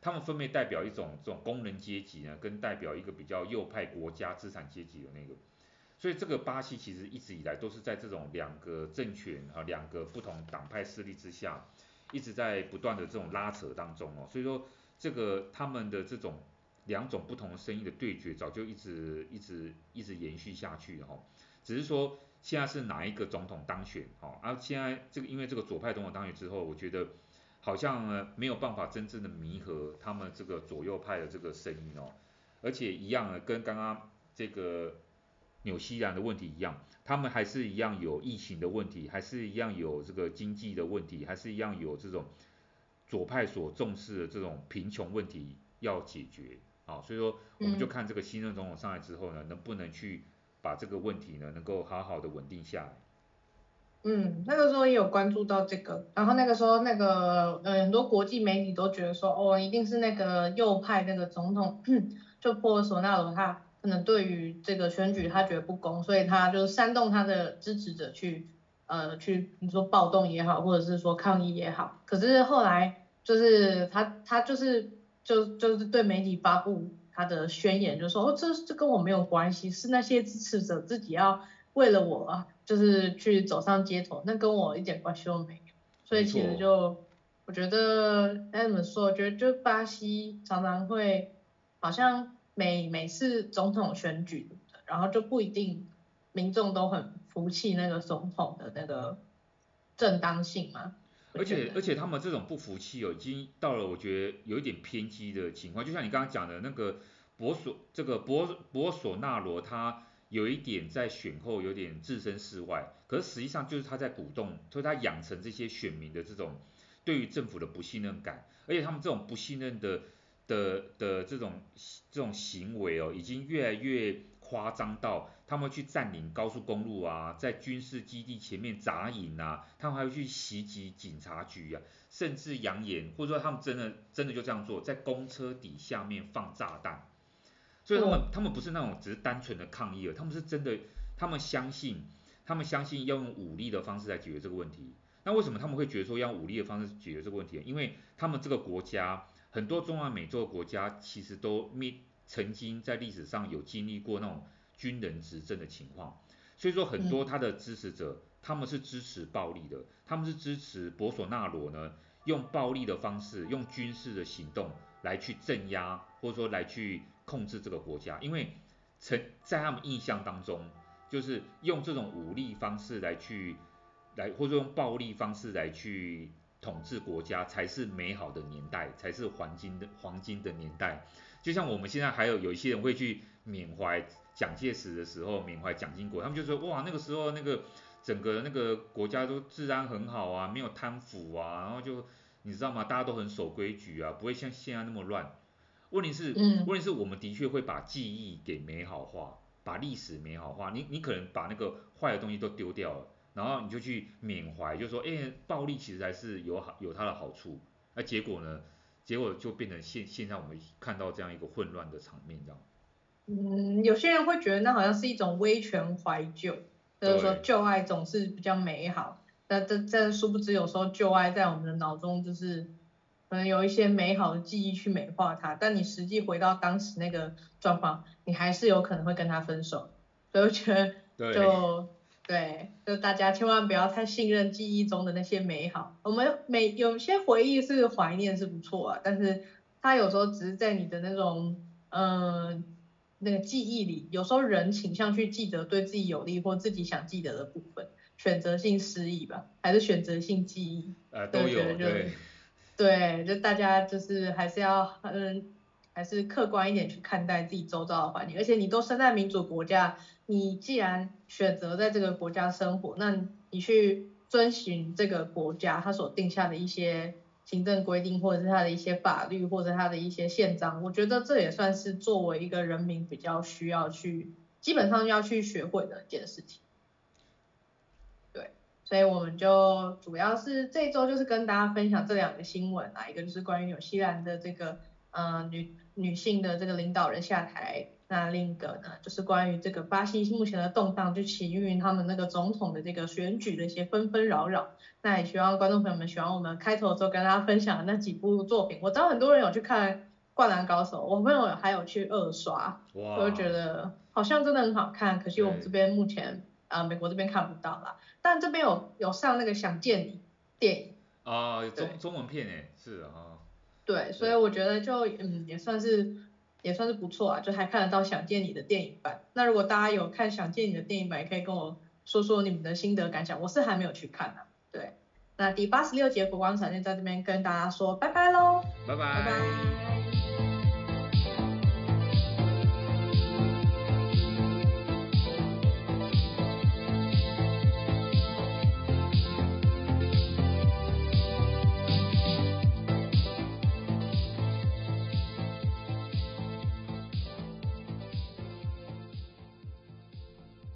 他们分别代表一种这种工人阶级呢，跟代表一个比较右派国家资产阶级的那个，所以这个巴西其实一直以来都是在这种两个政权和两个不同党派势力之下，一直在不断的这种拉扯当中哦，所以说。这个他们的这种两种不同的声音的对决，早就一直一直一直延续下去哈，只是说现在是哪一个总统当选哦，而现在这个因为这个左派总统当选之后，我觉得好像呢没有办法真正的弥合他们这个左右派的这个声音哦，而且一样呢跟刚刚这个纽西兰的问题一样，他们还是一样有疫情的问题，还是一样有这个经济的问题，还是一样有这种。左派所重视的这种贫穷问题要解决，啊，所以说我们就看这个新任总统上来之后呢，能不能去把这个问题呢，能够好好的稳定下来。
嗯，那个时候也有关注到这个，然后那个时候那个呃很多国际媒体都觉得说，哦，一定是那个右派那个总统，就博索纳罗他可能对于这个选举他觉得不公，所以他就煽动他的支持者去呃去你说暴动也好，或者是说抗议也好。可是后来就是他他就是就就是对媒体发布他的宣言，就说哦这这跟我没有关系，是那些支持者自己要为了我就是去走上街头，那跟我一点关系都没有。所以其实就我觉得该怎么说？我觉得就巴西常常会好像。每每次总统选举，然后就不一定民众都很服气那个总统的那个正当性嘛。
而且而且他们这种不服气哦，已经到了我觉得有一点偏激的情况。就像你刚刚讲的那个博索这个博博索纳罗，他有一点在选后有点置身事外，可是实际上就是他在鼓动，所以他养成这些选民的这种对于政府的不信任感，而且他们这种不信任的。的的这种这种行为哦，已经越来越夸张到他们去占领高速公路啊，在军事基地前面扎营啊，他们还会去袭击警察局啊，甚至扬言或者说他们真的真的就这样做，在公车底下面放炸弹。所以他们他们不是那种只是单纯的抗议了，他们是真的，他们相信他们相信要用武力的方式来解决这个问题。那为什么他们会觉得说要用武力的方式解决这个问题？因为他们这个国家。很多中南美洲的国家其实都面曾经在历史上有经历过那种军人执政的情况，所以说很多他的支持者他们是支持暴力的，他们是支持博索纳罗呢，用暴力的方式，用军事的行动来去镇压或者说来去控制这个国家，因为曾在他们印象当中，就是用这种武力方式来去来或者用暴力方式来去。统治国家才是美好的年代，才是黄金的黄金的年代。就像我们现在还有有一些人会去缅怀蒋介石的时候，缅怀蒋经国，他们就说哇，那个时候那个整个那个国家都治安很好啊，没有贪腐啊，然后就你知道吗？大家都很守规矩啊，不会像现在那么乱。问题是，问题是我们的确会把记忆给美好化，把历史美好化。你你可能把那个坏的东西都丢掉了。然后你就去缅怀，就说，哎，暴力其实还是有好有它的好处。那结果呢？结果就变成现现在我们看到这样一个混乱的场面，这样。
嗯，有些人会觉得那好像是一种威权怀旧，就是说旧爱总是比较美好。但这这殊不知有时候旧爱在我们的脑中就是可能有一些美好的记忆去美化它，但你实际回到当时那个状况，你还是有可能会跟他分手。所以我觉得就。对，就大家千万不要太信任记忆中的那些美好。我们每有些回忆是怀念是不错啊，但是它有时候只是在你的那种嗯、呃、那个记忆里，有时候人倾向去记得对自己有利或自己想记得的部分，选择性失忆吧，还是选择性记忆？
呃，都有就对。
对，就大家就是还是要嗯。还是客观一点去看待自己周遭的环境，而且你都生在民主国家，你既然选择在这个国家生活，那你去遵循这个国家它所定下的一些行政规定，或者是它的一些法律，或者它的一些宪章，我觉得这也算是作为一个人民比较需要去，基本上要去学会的一件事情。对，所以我们就主要是这周就是跟大家分享这两个新闻啊，一个就是关于纽西兰的这个。呃，女女性的这个领导人下台，那另一个呢，就是关于这个巴西目前的动荡，就起因于他们那个总统的这个选举的一些纷纷扰扰。那也希望观众朋友们喜欢我们开头的时候跟大家分享的那几部作品。我知道很多人有去看《灌篮高手》，我朋友还有去二刷，我就觉得好像真的很好看。可惜我们这边目前啊、呃，美国这边看不到啦，但这边有有上那个《想见你》电影
啊，中中文片诶，是啊。
对，所以我觉得就嗯也算是也算是不错啊，就还看得到《想见你》的电影版。那如果大家有看《想见你》的电影版，也可以跟我说说你们的心得感想。我是还没有去看呢、啊。对，那第八十六节佛光闪电在这边跟大家说拜拜喽，
拜拜。拜拜。